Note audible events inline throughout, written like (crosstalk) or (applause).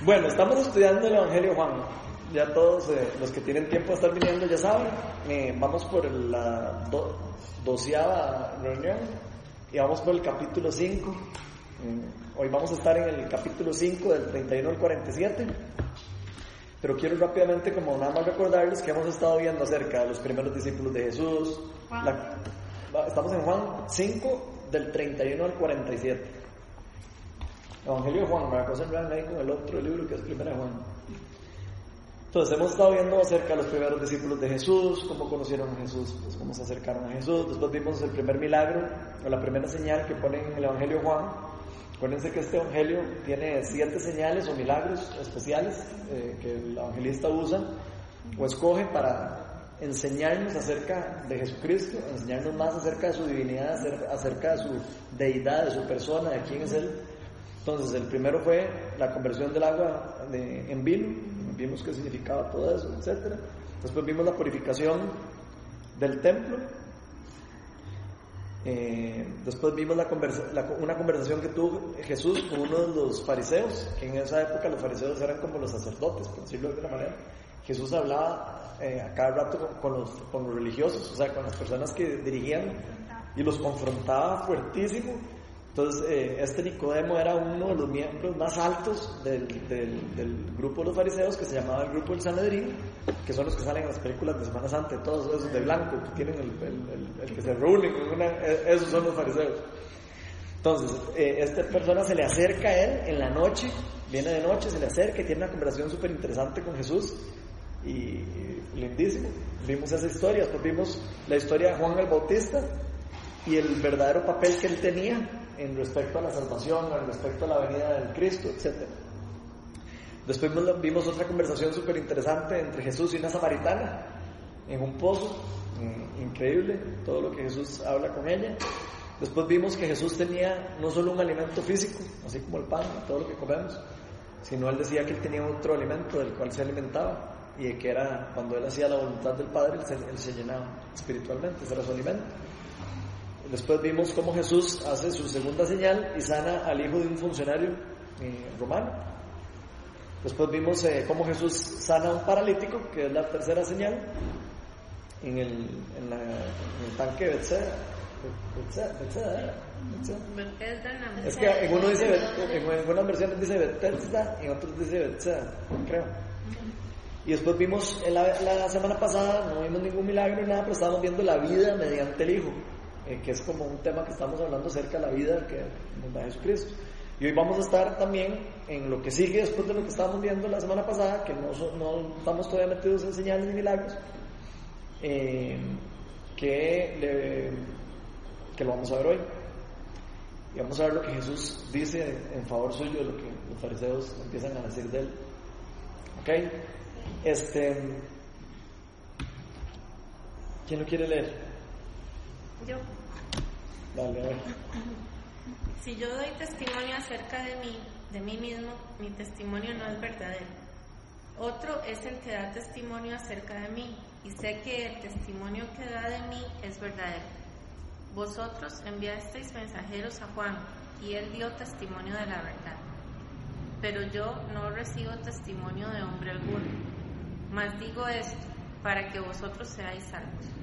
Bueno, estamos estudiando el Evangelio Juan. Ya todos eh, los que tienen tiempo de estar viniendo ya saben. Eh, vamos por la doceava reunión y vamos por el capítulo 5. Mm, hoy vamos a estar en el capítulo 5 del 31 al 47. Pero quiero rápidamente como nada más recordarles que hemos estado viendo acerca de los primeros discípulos de Jesús. estamos en Juan 5 del 31 al 47. Evangelio de Juan, me concentrar ahí con el otro libro que es Primera Juan. Entonces hemos estado viendo acerca de los primeros discípulos de Jesús, cómo conocieron a Jesús, pues cómo se acercaron a Jesús. Después vimos el primer milagro, o la primera señal que pone en el Evangelio Juan. Acuérdense que este Evangelio tiene siete señales o milagros especiales eh, que el evangelista usa o escoge para enseñarnos acerca de Jesucristo, enseñarnos más acerca de su divinidad, acerca de su deidad, de su persona, de quién es Él. Entonces, el primero fue la conversión del agua en vino, vimos qué significaba todo eso, etc. Después vimos la purificación del templo. Eh, después vimos la una conversación que tuvo Jesús con uno de los fariseos, que en esa época los fariseos eran como los sacerdotes, por decirlo de alguna manera. Jesús hablaba eh, a cada rato con los, con los religiosos, o sea, con las personas que dirigían y los confrontaba fuertísimo entonces, eh, este Nicodemo era uno de los miembros más altos del, grupo de los fariseos, que se llamaba el grupo del Sanedrín, que son los que salen en las películas de Semana Santa, todos esos de blanco, que tienen el, que se reúnen, eh, esos son los fariseos. Entonces, eh, esta persona se le acerca a él en la noche, viene de noche, se le acerca y tiene una conversación súper interesante con Jesús, y, lindísimo. Vimos esa historia, después vimos la historia de Juan el Bautista y el verdadero papel que él tenía en respecto a la salvación, en respecto a la venida del Cristo, etc. Después vimos otra conversación súper interesante entre Jesús y una samaritana en un pozo, mm, increíble todo lo que Jesús habla con ella. Después vimos que Jesús tenía no solo un alimento físico, así como el pan, todo lo que comemos, sino él decía que él tenía otro alimento del cual se alimentaba y que era cuando él hacía la voluntad del Padre, él se, él se llenaba espiritualmente, ese era su alimento. Después vimos cómo Jesús hace su segunda señal y sana al hijo de un funcionario eh, romano. Después vimos eh, cómo Jesús sana a un paralítico, que es la tercera señal, en el, en el tanque de Bethesda. Es que en uno dice, en algunas versiones dice Bethesda en otros dice Bethesda, creo. Y después vimos la, la semana pasada, no vimos ningún milagro ni nada, pero estábamos viendo la vida mediante el Hijo. Eh, que es como un tema que estamos hablando acerca de la vida que nos da Jesucristo. Y hoy vamos a estar también en lo que sigue después de lo que estábamos viendo la semana pasada, que no, no estamos todavía metidos en señales ni milagros, eh, que, que lo vamos a ver hoy. Y vamos a ver lo que Jesús dice en favor suyo lo que los fariseos empiezan a decir de él. ¿Ok? Este, ¿Quién lo quiere leer? Yo. Si yo doy testimonio acerca de mí, de mí mismo, mi testimonio no es verdadero. Otro es el que da testimonio acerca de mí, y sé que el testimonio que da de mí es verdadero. Vosotros enviasteis mensajeros a Juan, y él dio testimonio de la verdad. Pero yo no recibo testimonio de hombre alguno. Mas digo esto, para que vosotros seáis salvos.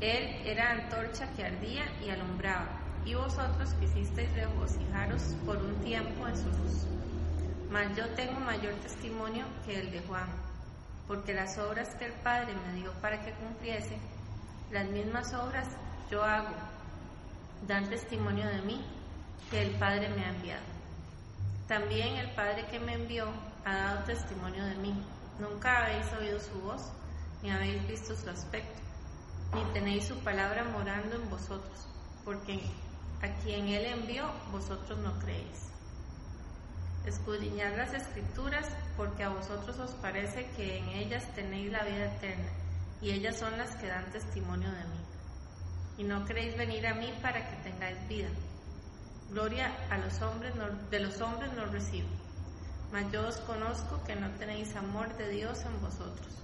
Él era antorcha que ardía y alumbraba, y vosotros quisisteis regocijaros por un tiempo en su luz. Mas yo tengo mayor testimonio que el de Juan, porque las obras que el Padre me dio para que cumpliese, las mismas obras yo hago, dan testimonio de mí, que el Padre me ha enviado. También el Padre que me envió ha dado testimonio de mí. Nunca habéis oído su voz, ni habéis visto su aspecto ni tenéis su palabra morando en vosotros, porque a quien Él envió, vosotros no creéis. Escudriñad las escrituras, porque a vosotros os parece que en ellas tenéis la vida eterna, y ellas son las que dan testimonio de mí. Y no queréis venir a mí para que tengáis vida. Gloria a los hombres de los hombres no recibo, mas yo os conozco que no tenéis amor de Dios en vosotros.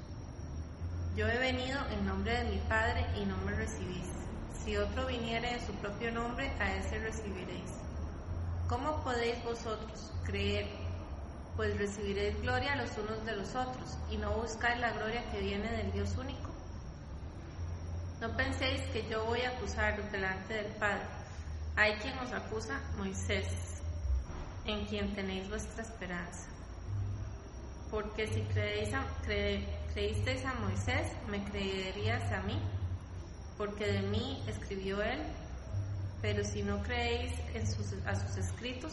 Yo he venido en nombre de mi Padre y no me recibís. Si otro viniere en su propio nombre, a ese recibiréis. ¿Cómo podéis vosotros creer pues recibiréis gloria los unos de los otros, y no buscáis la gloria que viene del Dios único. No penséis que yo voy a acusaros delante del Padre. Hay quien os acusa, Moisés, en quien tenéis vuestra esperanza. Porque si creéis a, creísteis a Moisés, me creerías a mí, porque de mí escribió él. Pero si no creéis en sus, a sus escritos,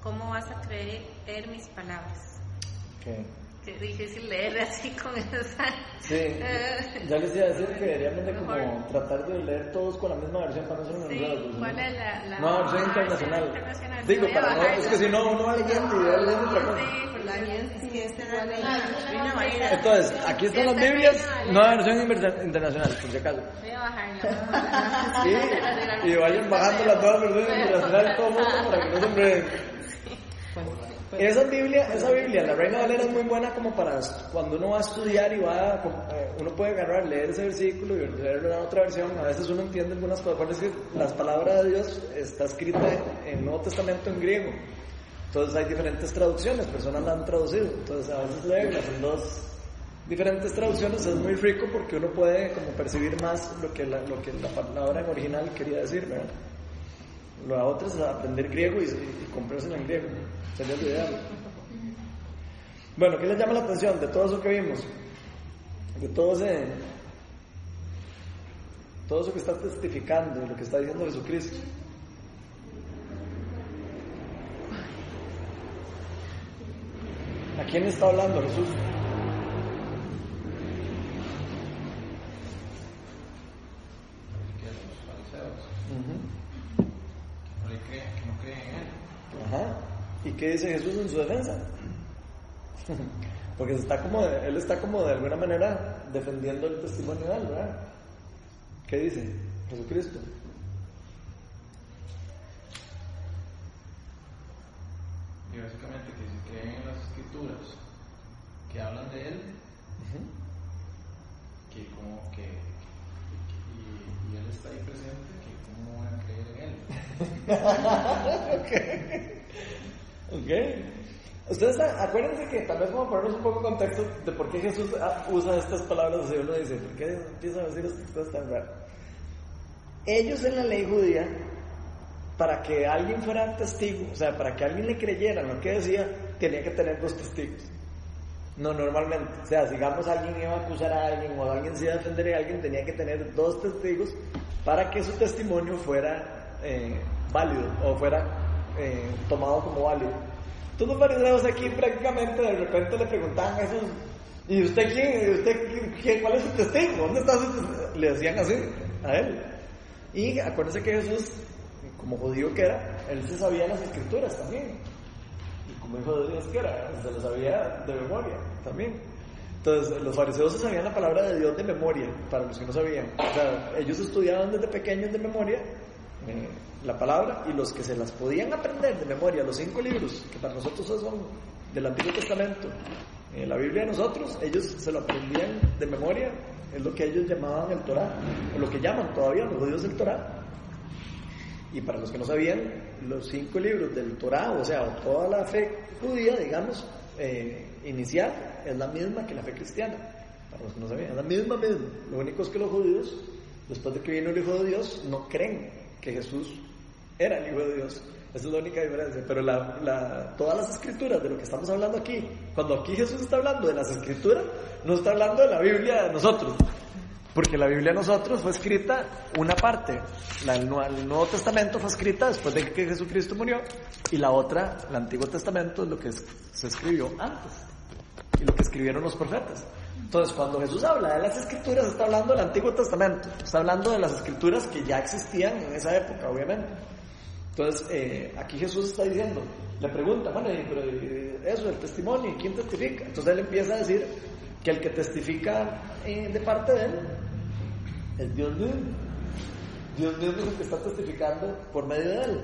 ¿cómo vas a creer mis palabras? Okay. Qué difícil leer así con esa. Sí, ya les iba a decir que deberíamos de como tratar de leer todos con la misma versión para no ser sí, enredados. ¿Cuál es la, la no, versión internacional. internacional. Digo, para no, es que si no, uno va leyendo y va leyendo otra cosa. Entonces, aquí están las Biblias, nueva versión internacional, por si acaso. Voy a bajarla. (laughs) Sí, y vayan bajando las nuevas versiones internacionales todo el mundo para que no se enreden. Esa Biblia, esa Biblia, la Reina Valera es muy buena como para cuando uno va a estudiar y va, a- eh, uno puede agarrar, leer ese versículo y leer la otra versión. A veces uno entiende algunas es que las palabras de Dios está escrita en el Nuevo Testamento en griego. Entonces hay diferentes traducciones, personas la han traducido. Entonces a veces leerlas en dos diferentes traducciones es muy rico porque uno puede como percibir más lo que la, lo que la palabra original quería decir, ¿verdad? Lo otro es aprender griego y, y comprárselo en griego. Sería lo ideal. Bueno, ¿qué les llama la atención de todo eso que vimos? De todo ese. Todo eso que está testificando de lo que está diciendo Jesucristo. ¿A quién está hablando Jesús? que los fariseos Ujú. no le creen, que no creen en él. Ajá. ¿Y qué dice Jesús en su defensa? (laughs) Porque está como de- él está como de alguna manera defendiendo el testimonio de él, ¿verdad? ¿Qué dice Jesucristo? Y básicamente que si creen en las escrituras que hablan de él, que como que, que- y, y él está ahí presente, que cómo van a creer en él. (laughs) Ok. Ustedes a- acuérdense que tal vez a ponernos un poco en contexto de por qué Jesús ah, usa estas palabras así. Uno dice, ¿por qué empieza a decir estas cosas tan raras? Ellos en la ley judía, para que alguien fuera testigo, o sea, para que alguien le creyera lo que decía, tenía que tener dos testigos. No, normalmente. O sea, digamos alguien iba a acusar a alguien o alguien se iba a defender a alguien, tenía que tener dos testigos para que su testimonio fuera eh, válido o fuera eh, tomado como válido. Entonces los fariseos aquí prácticamente de repente le preguntaban a Jesús, ¿y usted quién? ¿Y usted quién-? ¿Cuál es su testigo? ¿Dónde está su testigo? Le decían así a él. Y acuérdense que Jesús, como judío que era, él se sabía las escrituras también. Y como hijo de Dios que era, se lo sabía de memoria también. Entonces, los fariseos se sabían la palabra de Dios de memoria, para los que no sabían. O sea, ellos estudiaban desde pequeños de memoria eh, la palabra y los que se las podían aprender de memoria, los cinco libros, que para nosotros son del Antiguo Testamento, eh, la Biblia de nosotros, ellos se lo aprendían de memoria, es lo que ellos llamaban el Torah, o lo que llaman todavía los judíos el Torah. Y para los que no sabían, los cinco libros del Torah, o sea, toda la fe judía, digamos, eh, inicial, es la misma que la fe cristiana. Para los que no sabían, es la misma, misma. Lo único es que los judíos, después de que vino el Hijo de Dios, no creen que Jesús era el Hijo de Dios. Esa es la única diferencia. Pero la, la- todas las escrituras de lo que estamos hablando aquí, cuando aquí Jesús está hablando de las escrituras, no está hablando de la Biblia de nosotros. Porque la Biblia de nosotros fue escrita una parte, la, el, Nuevo- Testamento fue escrita después de que Jesucristo murió y la otra, el Antiguo Testamento, es lo que se escribió antes y lo que escribieron los profetas. Entonces, cuando Jesús habla de las escrituras, está hablando del Antiguo Testamento, está hablando de las escrituras que ya existían en esa época, obviamente. Entonces, eh, aquí Jesús está diciendo, le pregunta, bueno, pero eso, el testimonio, ¿y quién testifica? Entonces él empieza a decir que el que testifica eh, de parte de él es Dios mismo. Dios mismo es el que está testificando por medio de él.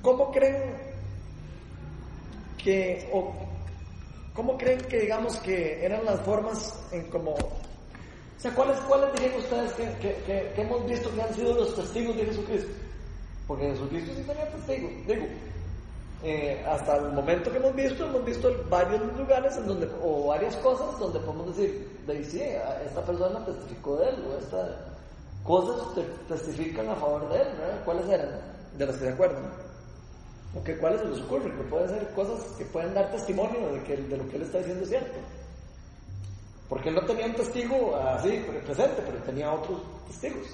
¿Cómo creen que, o cómo creen que digamos que eran las formas en como, o sea, cuáles, cuáles dirían ustedes que, que- que- que hemos visto que han sido los testigos de Jesucristo? Porque Jesucristo sí tenía testigos, digo, eh, hasta el momento que hemos visto, hemos visto varios lugares en donde, o varias cosas donde podemos decir, de sí, esta persona testificó de él, o estas cosas testifican a favor de él, ¿verdad? ¿Cuáles eran? De las que se acuerdan. ¿O que cuáles se les ocurre? Que pueden ser cosas que pueden dar testimonio de que de lo que él está diciendo es cierto. Porque él no tenía un testigo así presente, pero tenía otros testigos.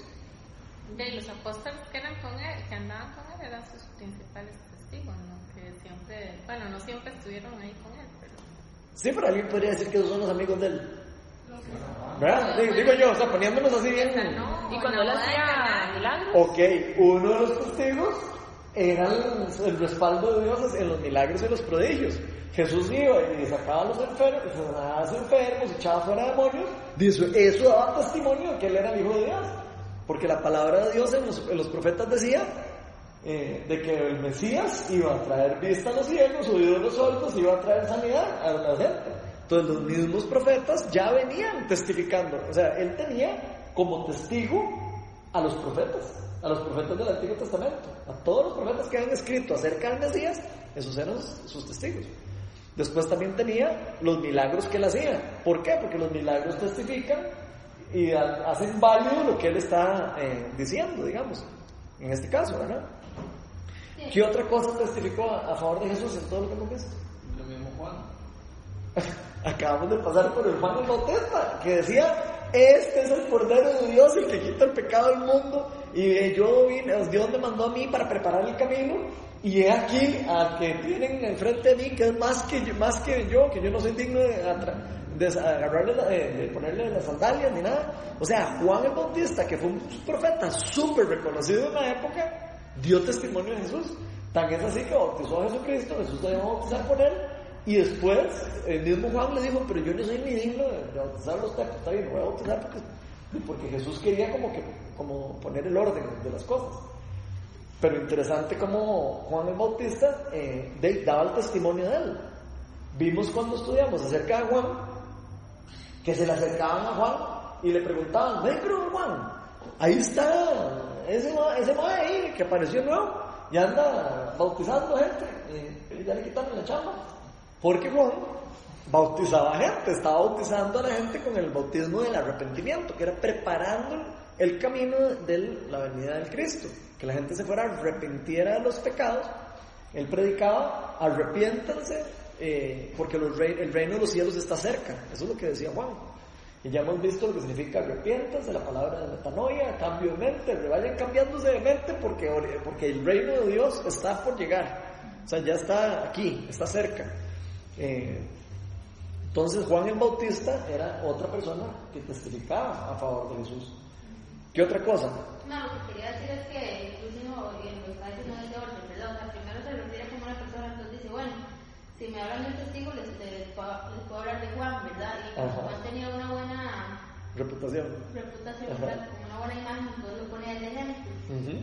De los apóstoles que eran con él, que andaban con él, eran sus principales testigos, ¿no? Que siempre, bueno, no siempre estuvieron ahí con él, pero... Sí, pero alguien podría decir que esos son los amigos de él. ¿Verdad? Digo, yo, o sea, poniéndonos así bien. ¿Y cuando él hacía milagros? Ok, uno de los testigos era el, respaldo de Dios en los milagros y los prodigios. Jesús iba y sacaba a los enfermos, a los enfermos, echaba fuera demonios. Dice, eso daba testimonio de que él era el Hijo de Dios. Porque la palabra de Dios en los, profetas decía eh, de que el Mesías iba a traer vista a los ciegos, oídos a los sordos, iba a traer sanidad a la gente. Entonces los mismos profetas ya venían testificando. O sea, él tenía como testigo a los profetas, a los profetas del Antiguo Testamento, a todos los profetas que han escrito acerca del Mesías, esos eran sus testigos. Después también tenía los milagros que él hacía. ¿Por qué? Porque los milagros testifican y hacen válido lo que él está eh, diciendo, digamos, en este caso, ¿verdad? ¿Qué otra cosa testificó a, favor de Jesús en todo lo que hemos visto? Lo mismo Juan. (laughs) Acabamos de pasar por el Juan el Bautista, que decía, este es el Cordero de Dios, el que quita el pecado del mundo, y yo vine, Dios me mandó a mí para preparar el camino, y he aquí al que tienen enfrente de mí, que es más que, más que yo, que yo no soy digno de, de, de, ponerle las sandalias ni nada. O sea, Juan el Bautista, que fue un profeta súper reconocido en la época, dio testimonio de Jesús. Tan es así que bautizó a Jesucristo, Jesús se dejó bautizar por él, y después el mismo Juan le dijo, pero yo no soy ni digno de bautizar los tacos, está bien, voy a bautizar porque, porque Jesús quería como que como poner el orden de las cosas. Pero interesante como Juan el Bautista eh, daba el testimonio de él. Vimos cuando estudiamos acerca de Juan que se le acercaban a Juan y le preguntaban, pero Juan, ahí está ese, ese ahí que apareció nuevo y anda bautizando gente y ya le quitaron la chamba. Porque Juan bautizaba gente, estaba bautizando a la gente con el bautismo del arrepentimiento, que era preparando el camino de la venida del Cristo que la gente se fuera, arrepintiera de los pecados. Él predicaba, arrepiéntanse, eh, porque el reino de los cielos está cerca. Eso es lo que decía Juan. Y ya hemos visto lo que significa arrepiéntanse, la palabra de metanoia, cambio de mente, vayan cambiándose de mente porque el reino de Dios está por llegar. O sea, ya está aquí, está cerca. Eh, entonces Juan el Bautista era otra persona que testificaba a favor de Jesús. ¿Qué otra cosa? No, lo que quería decir es que incluso en los países no es de orden, ¿verdad? O sea, primero se refiere como una persona, entonces dice, bueno, si me hablan de testigo, les, les, puedo, hablar de Juan, ¿verdad? Y Juan tenía una buena reputación, reputación como una buena imagen, entonces lo pone de ejemplo.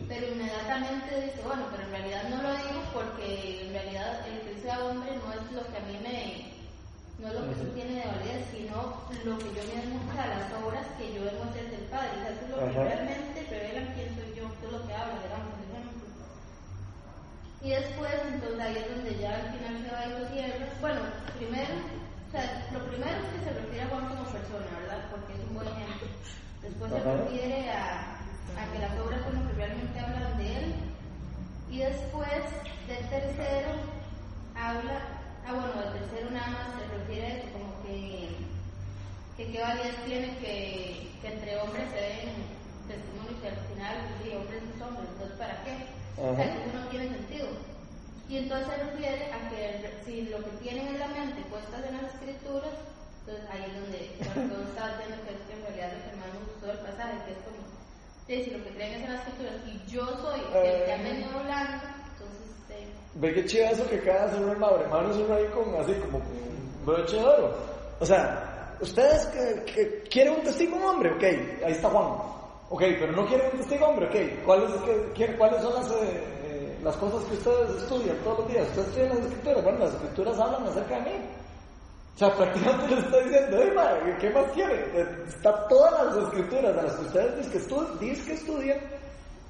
Pero inmediatamente dice, bueno, pero en realidad no lo digo porque en realidad el que sea hombre no es lo que a mí me no lo que uh tiene de validez, sino lo que yo o sea, las obras que yo debo hacer del Padre. O sea, eso es lo que realmente revelan quién soy yo, eso es lo que habla, digamos, por ejemplo. Y después, entonces ahí es donde ya al final se va y lo cierra. Bueno, primero, o sea, lo primero es que se refiere a Juan como persona, ¿verdad? Porque es un buen ejemplo. Después se refiere a, a que las obras son lo que realmente hablan de él. Y después, del tercero, habla Ah, bueno, el tercero nada más se refiere a eso, como que, que qué validez tiene que, que, entre hombres se den testimonios y al final, sí, hombres y hombres, entonces ¿para qué? O sea, eso no tiene sentido. Y entonces se refiere a que si lo que tienen en la mente puestas en las escrituras, entonces ahí es donde todo está viendo que es que en realidad lo que más me gustó del pasaje, que es como, si lo que creen es en las escrituras y yo soy el que ha venido hablando, Ve que chido eso que acaba de hacer un hermano, es un ahí con así como un broche de oro. O sea, ustedes que, quieren un testigo hombre, ok, ahí está Juan. Ok, pero no quieren un testigo hombre, ok. ¿Cuáles, que, ¿cuáles son las, eh, eh, las cosas que ustedes estudian todos los días? Ustedes estudian las escrituras, bueno, las escrituras hablan acerca de mí. O sea, prácticamente le está diciendo, ¿qué más quiere? Está todas las escrituras de las que ustedes dicen que, estudian, que estudian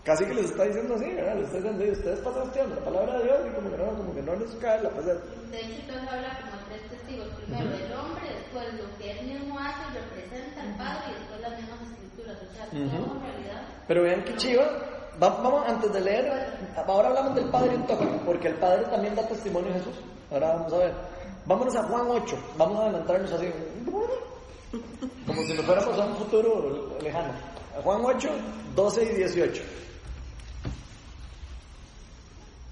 casi que les está diciendo así, ¿verdad? Les está diciendo, ustedes pasan estudiando la palabra de Dios y como que no, como que no les cae la peseta. De hecho, entonces habla como tres testigos. Primero el hombre, después lo que él mismo hace, representa al Padre y después las mismas escrituras. O sea, todo en realidad. Pero vean que chiva. Vamos, antes de leer, ahora hablamos del Padre un toque, porque el Padre también da testimonio a Jesús. Ahora vamos a ver. Vámonos a Juan 8, vamos a adelantarnos así, como si nos fuéramos a un futuro lejano. Juan 8, 12 y 18.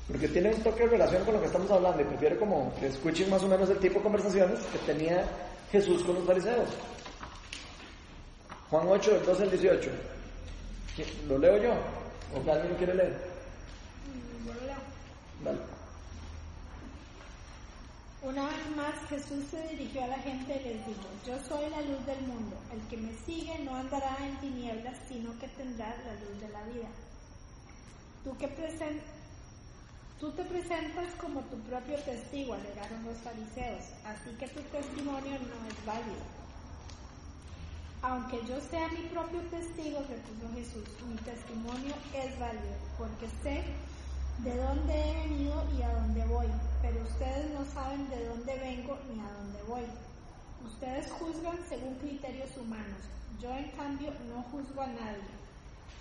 Porque tiene un toque de relación con lo que estamos hablando y prefiero como que escuchen más o menos el tipo de conversaciones que tenía Jesús con los fariseos. Juan 8, del 12 al 18. ¿Lo leo yo? ¿O alguien quiere leer? Leo. Dale. Una vez más Jesús se dirigió a la gente y les dijo, yo soy la luz del mundo, el que me sigue no andará en tinieblas, sino que tendrá la luz de la vida. Tú, que presen Tú te presentas como tu propio testigo, alegaron los fariseos, así que tu testimonio no es válido. Aunque yo sea mi propio testigo, repuso Jesús, mi testimonio es válido, porque sé de dónde he venido y a dónde voy, pero ustedes no saben de dónde vengo ni a dónde voy. Ustedes juzgan según criterios humanos, yo en cambio no juzgo a nadie.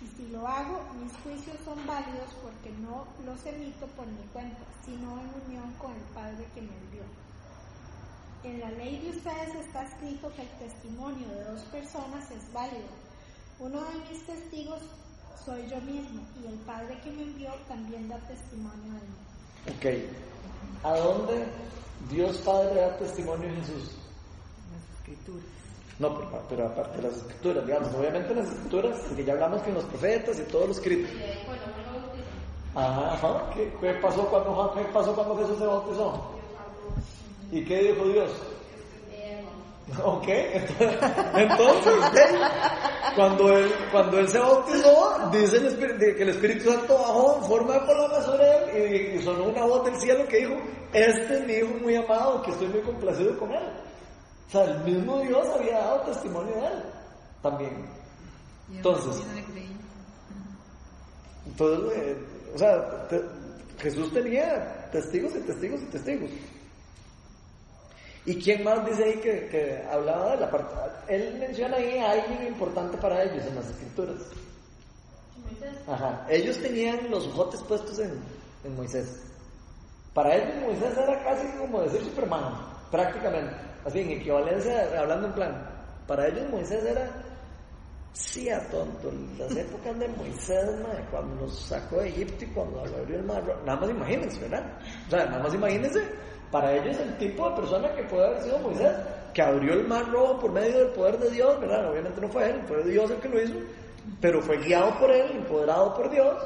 Y si lo hago, mis juicios son válidos porque no los emito por mi cuenta, sino en unión con el Padre que me envió. En la ley de ustedes está escrito que el testimonio de dos personas es válido. Uno de mis testigos soy yo mismo y el Padre que me envió también da testimonio de mí. Ok. ¿A dónde Dios Padre da testimonio de Jesús? Las escrituras. No, pero, pero, aparte de las escrituras, digamos, obviamente las escrituras, porque ya hablamos con los profetas y todos los escritos. Ajá, ajá. ¿Qué, ¿Qué, pasó cuando, ¿Qué pasó cuando Jesús se bautizó? ¿Y qué dijo Dios? (laughs) Ok, entonces, cuando él, cuando él se bautizó, dice el Espíritu, que el Espíritu Santo bajó en forma de paloma sobre él y, sonó una voz del cielo que dijo, este es mi hijo muy amado, que estoy muy complacido con él. O sea, el mismo Dios había dado testimonio de él también. Entonces, entonces eh, o sea, te, Jesús tenía testigos y testigos y testigos. ¿Y quién más dice ahí que, que, hablaba de la parte? Él menciona ahí a alguien importante para ellos en las escrituras. Moisés. Ajá. Ellos tenían los ojotes puestos en, en Moisés. Para ellos Moisés era casi como decir Superman, prácticamente. Así, en equivalencia, hablando en plan. Para ellos Moisés era, sí a tonto, las épocas de Moisés, madre, cuando nos sacó de Egipto y cuando abrió el mar, nada más imagínense, ¿verdad? O sea, nada más imagínense para ellos el tipo de persona que puede haber sido Moisés, que abrió el mar rojo por medio del poder de Dios. Obviamente no fue él, fue Dios el que lo hizo, pero fue guiado por él, empoderado por Dios.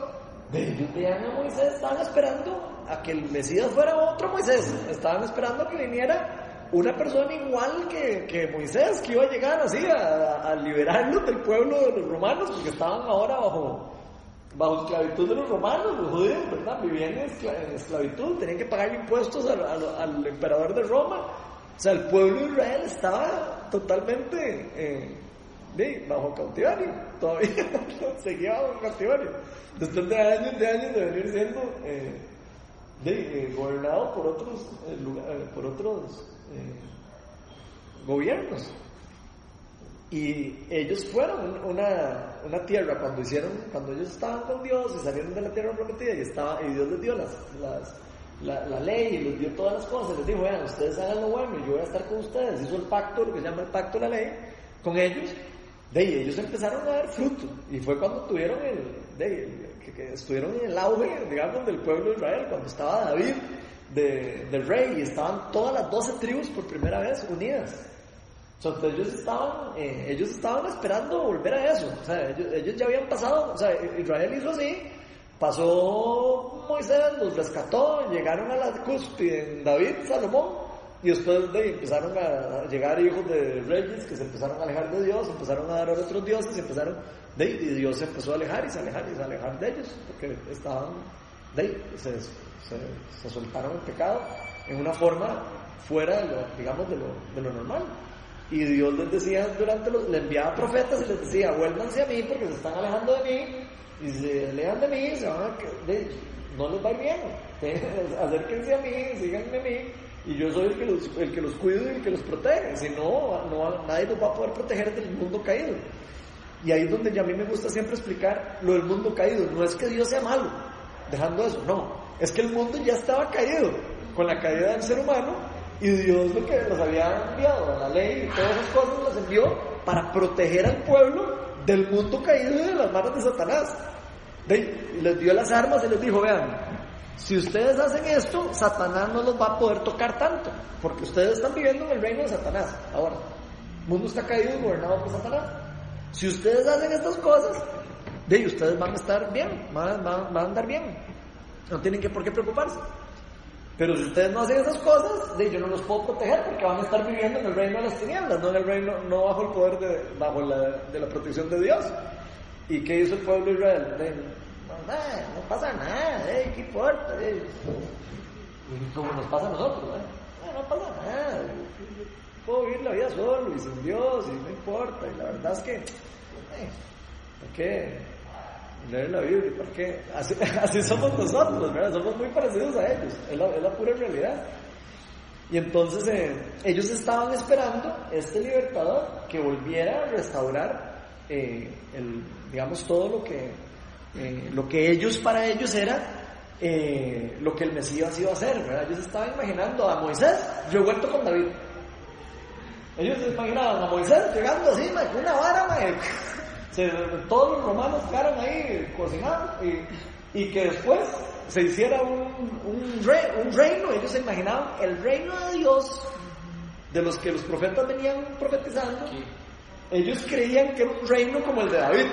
De ellos veían a Moisés, estaban esperando a que el Mesías fuera otro Moisés, estaban esperando a que viniera una persona igual que, que Moisés, que iba a llegar así a, a liberarlos del pueblo de los romanos, porque estaban ahora bajo, bajo esclavitud de los romanos, los judíos, ¿verdad? Vivían en, escla en esclavitud, tenían que pagar impuestos al, al, emperador de Roma. O sea, el pueblo de Israel estaba totalmente eh, bajo cautiverio, todavía (laughs) seguía bajo cautiverio. Después de años de años de venir siendo eh, eh, gobernado por otros, lugar, por otros gobiernos. Y ellos fueron una, una, tierra cuando hicieron, cuando ellos estaban con Dios y salieron de la tierra prometida y, estaba, y Dios les dio las, las, la, la, ley y les dio todas las cosas, les dijo, vean, ustedes hagan lo bueno y yo voy a estar con ustedes. Hizo el pacto, lo que se llama el pacto de la ley, con ellos. De ahí ellos empezaron a dar fruto y fue cuando tuvieron el, de, que, que estuvieron en el auge, digamos, del pueblo de Israel, cuando estaba David de, de rey y estaban todas las doce tribus por primera vez unidas. Entonces ellos estaban, eh, ellos estaban esperando volver a eso. Ellos, ya habían pasado, o sea, Israel hizo así, pasó Moisés, los rescató, llegaron a la cúspide en David, Salomón, y después de empezaron a llegar hijos de reyes que se empezaron a alejar de Dios, empezaron a dar a otros dioses, empezaron, y Dios se empezó a alejar y se alejar y se alejar de ellos, porque estaban, de se, se soltaron el pecado en una forma fuera de lo, digamos, de lo, de lo normal. Y Dios les decía durante los, le enviaba profetas y les decía, vuélvanse a mí porque se están alejando de mí, y se alejan de mí, se van a, no les va a ir bien, (laughs) acérquense a mí, síganme a mí, y yo soy el que los, el que los cuido y el que los protege, si no, no, nadie los va a poder proteger del mundo caído. Y ahí es donde a mí me gusta siempre explicar lo del mundo caído, no es que Dios sea malo, dejando eso, no, es que el mundo ya estaba caído. Con la caída del ser humano y Dios lo que los había enviado, la ley y todas esas cosas las envió para proteger al pueblo del mundo caído y de las manos de Satanás. y les dio las armas y les dijo, vean, si ustedes hacen esto, Satanás no los va a poder tocar tanto, porque ustedes están viviendo en el reino de Satanás. Ahora, el mundo está caído y gobernado por Satanás. Si ustedes hacen estas cosas, de ustedes van a estar bien, van, van a andar bien. No tienen que por qué preocuparse. Pero si ustedes no hacen esas cosas, yo no los puedo proteger porque van a estar viviendo en el reino de las tinieblas, no en el reino, no bajo el poder de, bajo la, de la protección de Dios. ¿Y qué hizo el pueblo de Israel? no, pasa nada, ¿qué importa? como nos pasa a nosotros, no pasa nada, puedo vivir la vida solo y sin Dios y no importa. Y la verdad es que, ¿por qué? Leer la Biblia, porque así, (laughs) así somos nosotros, ¿verdad? Somos muy parecidos a ellos, es la, pura realidad. Y entonces eh, ellos estaban esperando este libertador que volviera a restaurar, eh, digamos, todo lo que, eh, lo que ellos para ellos era lo que el Mesías iba a hacer, ¿verdad? Ellos estaban imaginando a Moisés revuelto con David. Ellos se imaginaban a Moisés llegando así, con una vara, todos los romanos quedaron ahí cocinando y, que después se hiciera un, un, reino, ellos se imaginaban el reino de Dios, de los que los profetas venían profetizando, ellos creían que era un reino como el de David,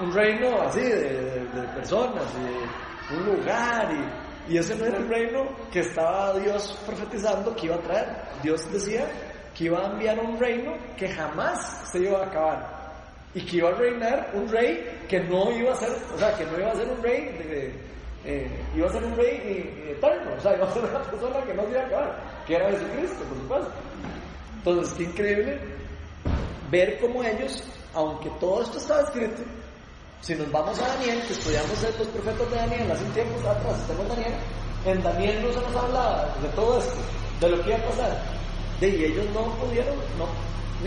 un reino así de, personas, y un lugar, y, y ese no era el reino que estaba Dios profetizando que iba a traer. Dios decía que iba a enviar un reino que jamás se iba a acabar y que iba a reinar un rey que no iba a ser, o sea, que no iba a ser un rey, de, eh, iba a ser un rey eterno, o sea, iba a ser una persona que no se iba a acabar, que era Jesucristo, por supuesto. Entonces, qué increíble ver cómo ellos, aunque todo esto estaba escrito, si nos vamos a Daniel, que estudiamos los profetas de Daniel hace un tiempo atrás, estamos Daniel, en Daniel no se nos habla de todo esto, de lo que iba a pasar. Y ellos no pudieron, no,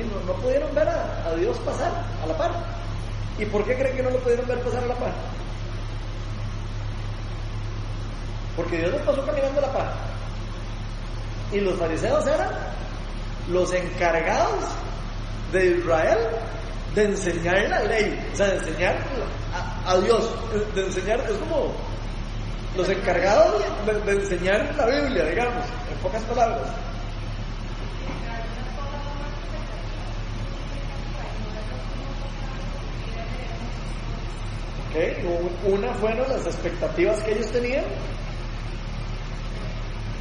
no, pudieron ver a, Dios pasar a la par. ¿Y por qué creen que no lo pudieron ver pasar a la par? Porque Dios los pasó caminando a la par. Y los fariseos eran los encargados de Israel de enseñar la ley, o sea, de enseñar a, Dios, de enseñar, es como los encargados de enseñar la Biblia, digamos, en pocas palabras. Una fueron las expectativas que ellos tenían.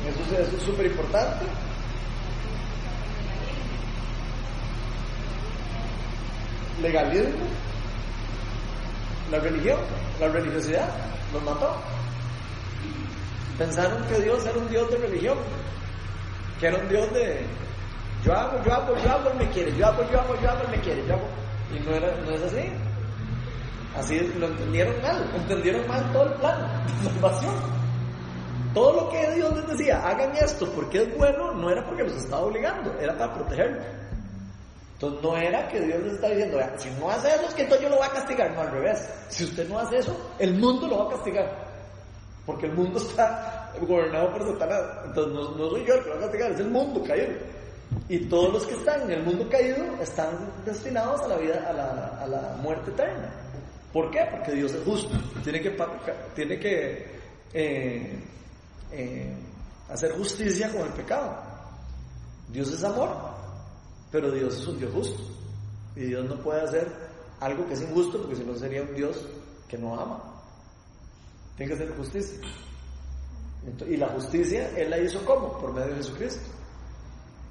Eso, es súper importante. Legalismo. La religión, la religiosidad, los mató. Pensaron que Dios era un Dios de religión, que era un Dios de yo hago, yo hago, yo hago, él me quiere, yo hago, yo hago, yo hago, él me quiere, yo hago. Y no, era, no es así. Así lo entendieron mal, entendieron mal todo el plan (laughs) de salvación. Todo lo que Dios les decía, hagan esto porque es bueno, no era porque los estaba obligando, era para protegerlos. Entonces no era que Dios les estaba diciendo, si no hace eso, es que entonces yo lo voy a castigar. No, al revés. Si usted no hace eso, el mundo lo va a castigar. Porque el mundo (laughs) está gobernado por Satanás. Entonces no, soy yo el que lo va a castigar, es el mundo caído. Y todos los que están en el mundo caído están destinados a la vida, a la, a la muerte eterna. ¿Por qué? Porque Dios es justo. Tiene que, eh, eh, hacer justicia con el pecado. Dios es amor, pero Dios es un Dios justo. Y Dios no puede hacer algo que es injusto porque si no sería un Dios que no ama. Tiene que hacer justicia. Y la justicia Él la hizo como? Por medio de Jesucristo.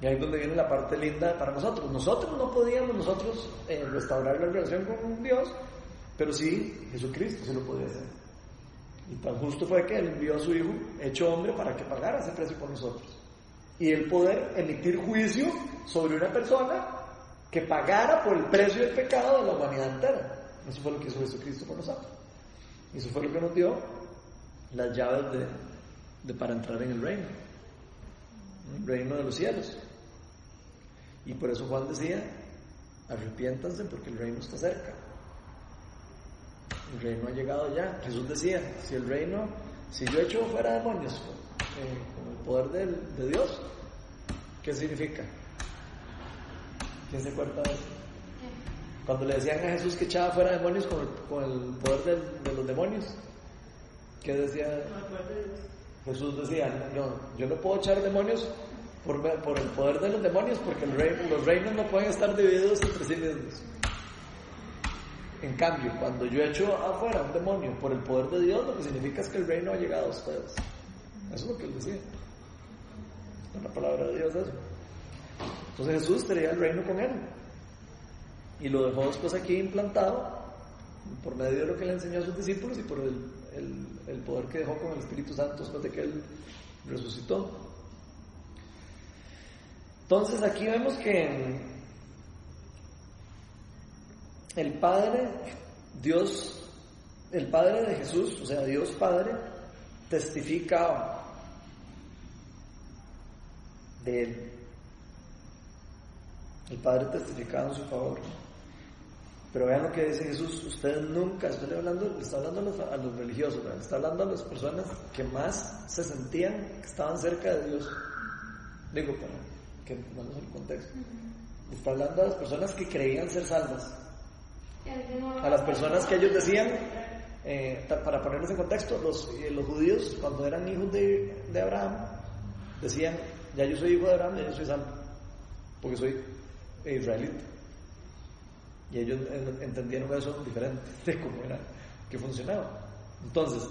Y ahí es donde viene la parte linda para nosotros. Nosotros no podíamos nosotros eh, restaurar la relación con Dios pero sí, Jesucristo se lo podía hacer. Y tan justo fue que Él envió a su Hijo, hecho hombre, para que pagara ese precio por nosotros. Y el poder emitir juicio sobre una persona que pagara por el precio del pecado de la humanidad entera. Eso fue lo que hizo Jesucristo por nosotros. Y eso fue lo que nos dio las llaves de, para entrar en el reino, el reino de los cielos. Y por eso Juan decía, arrepiéntanse porque el reino está cerca. El reino ha llegado ya. Jesús decía, si el reino, si yo echo fuera demonios eh, con el poder de Dios, ¿qué significa? ¿Quién se acuerda de eso? Cuando le decían a Jesús que echaba fuera demonios con el, con el poder de los demonios, ¿qué decía? Jesús decía, no, yo no puedo echar demonios por, por el poder de los demonios porque los reinos no pueden estar divididos entre sí mismos. En cambio, cuando yo echo afuera un demonio por el poder de Dios, lo que significa es que el reino ha llegado a ustedes. Eso es lo que él decía. La palabra de Dios eso. Entonces Jesús tenía el reino con él. Y lo dejó después aquí implantado por medio de lo que le enseñó a sus discípulos y por el, el poder que dejó con el Espíritu Santo después de que él resucitó. Entonces aquí vemos que el Padre, Dios, el Padre de Jesús, o sea, Dios Padre, testifica de Él. El Padre testificaba en su favor. Pero vean lo que dice Jesús, ustedes nunca, estoy hablando, está hablando a los, religiosos, está hablando a las personas que más se sentían que estaban cerca de Dios. Digo, para que vamos al contexto. Está hablando a las personas que creían ser salvas. A las personas que ellos decían, eh, para ponerles en contexto, los, eh, los judíos cuando eran hijos de, de Abraham, decían, ya yo soy hijo de Abraham, ya yo soy salvo, porque soy israelita. Y ellos entendieron eso diferente (laughs) de cómo era que funcionaba. Entonces,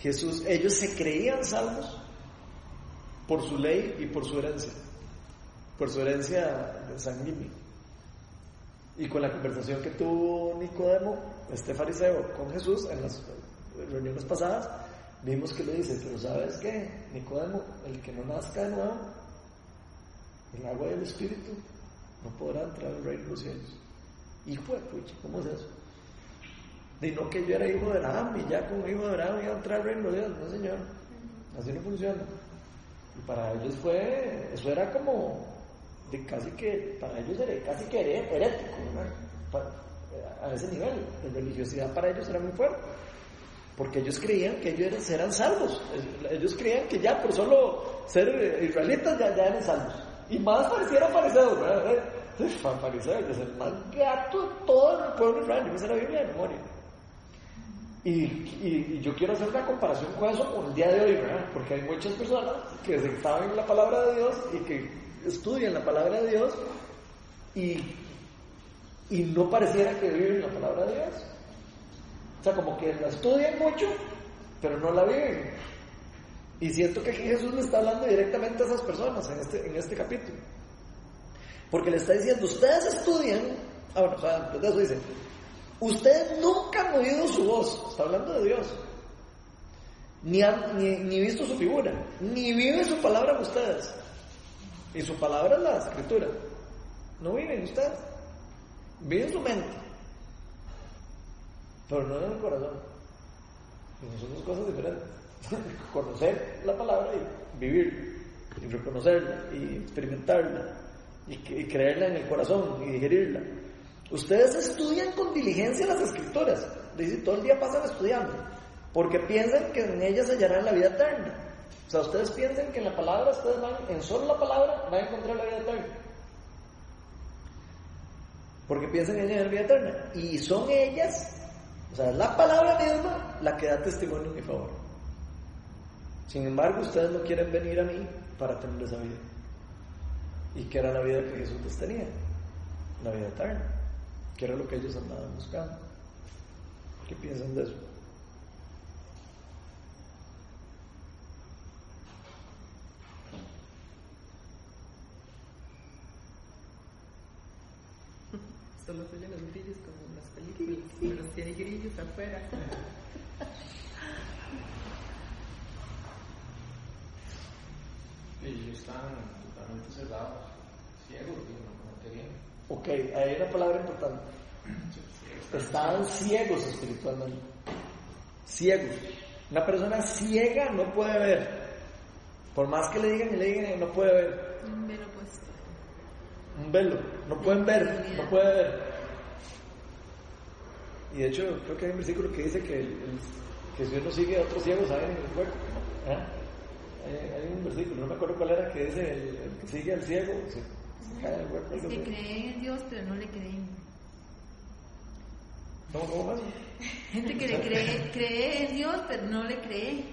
Jesús, ellos se creían salvos por su ley y por su herencia, por su herencia sanguínea. Y con la conversación que tuvo Nicodemo, este fariseo, con Jesús en las reuniones pasadas, vimos que le dice, pero ¿sabes qué? Nicodemo, el que no nazca de nuevo, el agua y el espíritu, no podrá entrar al reino de los cielos. Hijo de pucha, ¿cómo es eso? No que yo era hijo de Abraham y ya como hijo de Abraham iba a entrar al reino de Dios. No, señor. Así no funciona. Y para ellos fue, eso era como, de casi que, para ellos era casi que herético, a ese nivel. La religiosidad para ellos era muy fuerte. Porque ellos creían que ellos eran salvos. Ellos creían que ya por solo ser israelitas ya, eran salvos. Y más pareciera fariseos, ¿verdad? Fariseos, es el más gato de todo el pueblo israelí. Esa es la Biblia de memoria. Y, yo quiero hacer una comparación con eso con el día de hoy. Porque hay muchas personas que se saben la palabra de Dios y que estudian la palabra de Dios y, y no pareciera que viven la palabra de Dios. O sea, como que la estudian mucho, pero no la viven. Y siento que Jesús le está hablando directamente a esas personas en este, en este capítulo. Porque le está diciendo, ustedes estudian, ah, bueno, o sea, eso dice, ustedes nunca han oído su voz, está hablando de Dios, ni, han, ni, visto su figura, ni vive su palabra en ustedes. Y su palabra es la escritura. No viven ustedes, viven su mente, pero no en el corazón. Y son dos cosas diferentes. (laughs) conocer la palabra y vivir, y reconocerla, y experimentarla, y, creerla en el corazón, y digerirla. Ustedes estudian con diligencia las escrituras, dice, todo el día pasan estudiando, porque piensan que en ellas hallarán la vida eterna. O sea, ustedes piensan que en la palabra, ustedes van, en solo la palabra, van a encontrar la vida eterna. Porque piensan en la vida eterna. Y son ellas, o sea, la palabra misma la que da testimonio en mi favor. Sin embargo, ustedes no quieren venir a mí para tener esa vida. ¿Y qué era la vida que Jesús les tenía? La vida eterna, que era lo que ellos andaban buscando. ¿Qué piensan de eso? Solo oyen los grillos como en las películas, pero tiene grillos afuera. ellos están totalmente cerrados, ciegos, no, te Ok, hay una palabra importante. Estaban ciegos espiritualmente. Ciegos. Una persona ciega no puede ver. Por más que le digan y le digan, no puede ver. Un velo. No pueden ver, no puede ver. Y de hecho, creo que hay un versículo que dice que, el- que si uno sigue a otros ciegos, saben en el hueco. ¿Ah? Hay, hay un versículo, no me acuerdo cuál era, que dice: el, el que sigue al ciego se, se cae en el hueco. Es algo que creen en Dios, pero no le creen. ¿Cómo, cómo más? Gente que le cree, cree en Dios, pero no le cree.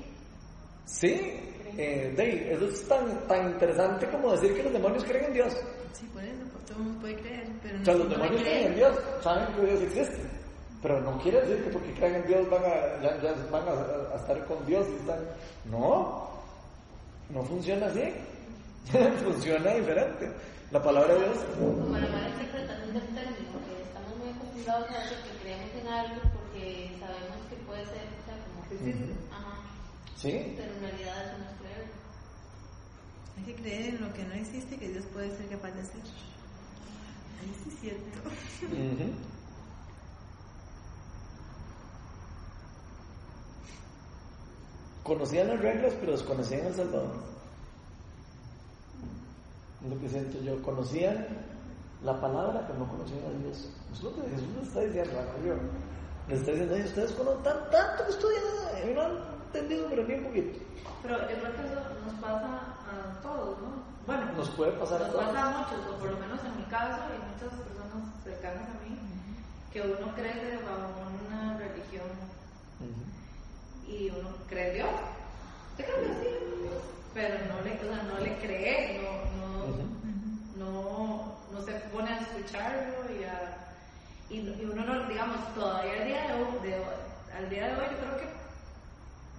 Sí, eh, Dave, eso es tan, tan interesante como decir que los demonios creen en Dios. Sí, por eso, pues todo el mundo puede creer, pero O sea, no, los no demonios creen en. Dios, saben que Dios existe. Pero no quiere decir que porque creen en Dios van a, ya, ya van a, a estar con Dios y están. No, no funciona así. (laughs) funciona diferente. La palabra de Dios. Como la mala interpretación del término, que estamos muy acostumbrados a eso, que creemos en algo porque sabemos que puede ser, o sea, como que Ujú. Ajá, Sí, pero en realidad eso no es creer. Hay que creer en lo que no existe que Dios puede ser capaz de hacer. Ahí sí es cierto. Conocían las reglas, pero desconocían al Salvador. Lo que siento yo. Conocían la palabra, pero no conocían a Dios. Es lo que Jesús les está diciendo. Yo, les está diciendo, "Ay, ustedes conocen tan- tanto que estudian y no han entendido, pero ni un poquito. Pero yo creo que eso nos pasa a todos, ¿no? Bueno, Nos puede pasar a nos todos. pasa a muchos, o por lo menos en mi caso y muchas personas cercanas a mí, que uno crece bajo una religión y uno cree en Dios. Yo creo que sí, pero no le, o sea, no le cree, no, no, no, no se pone a escucharlo y, a, y, y uno no, digamos, todavía al día de hoy, de hoy- al día de hoy yo creo que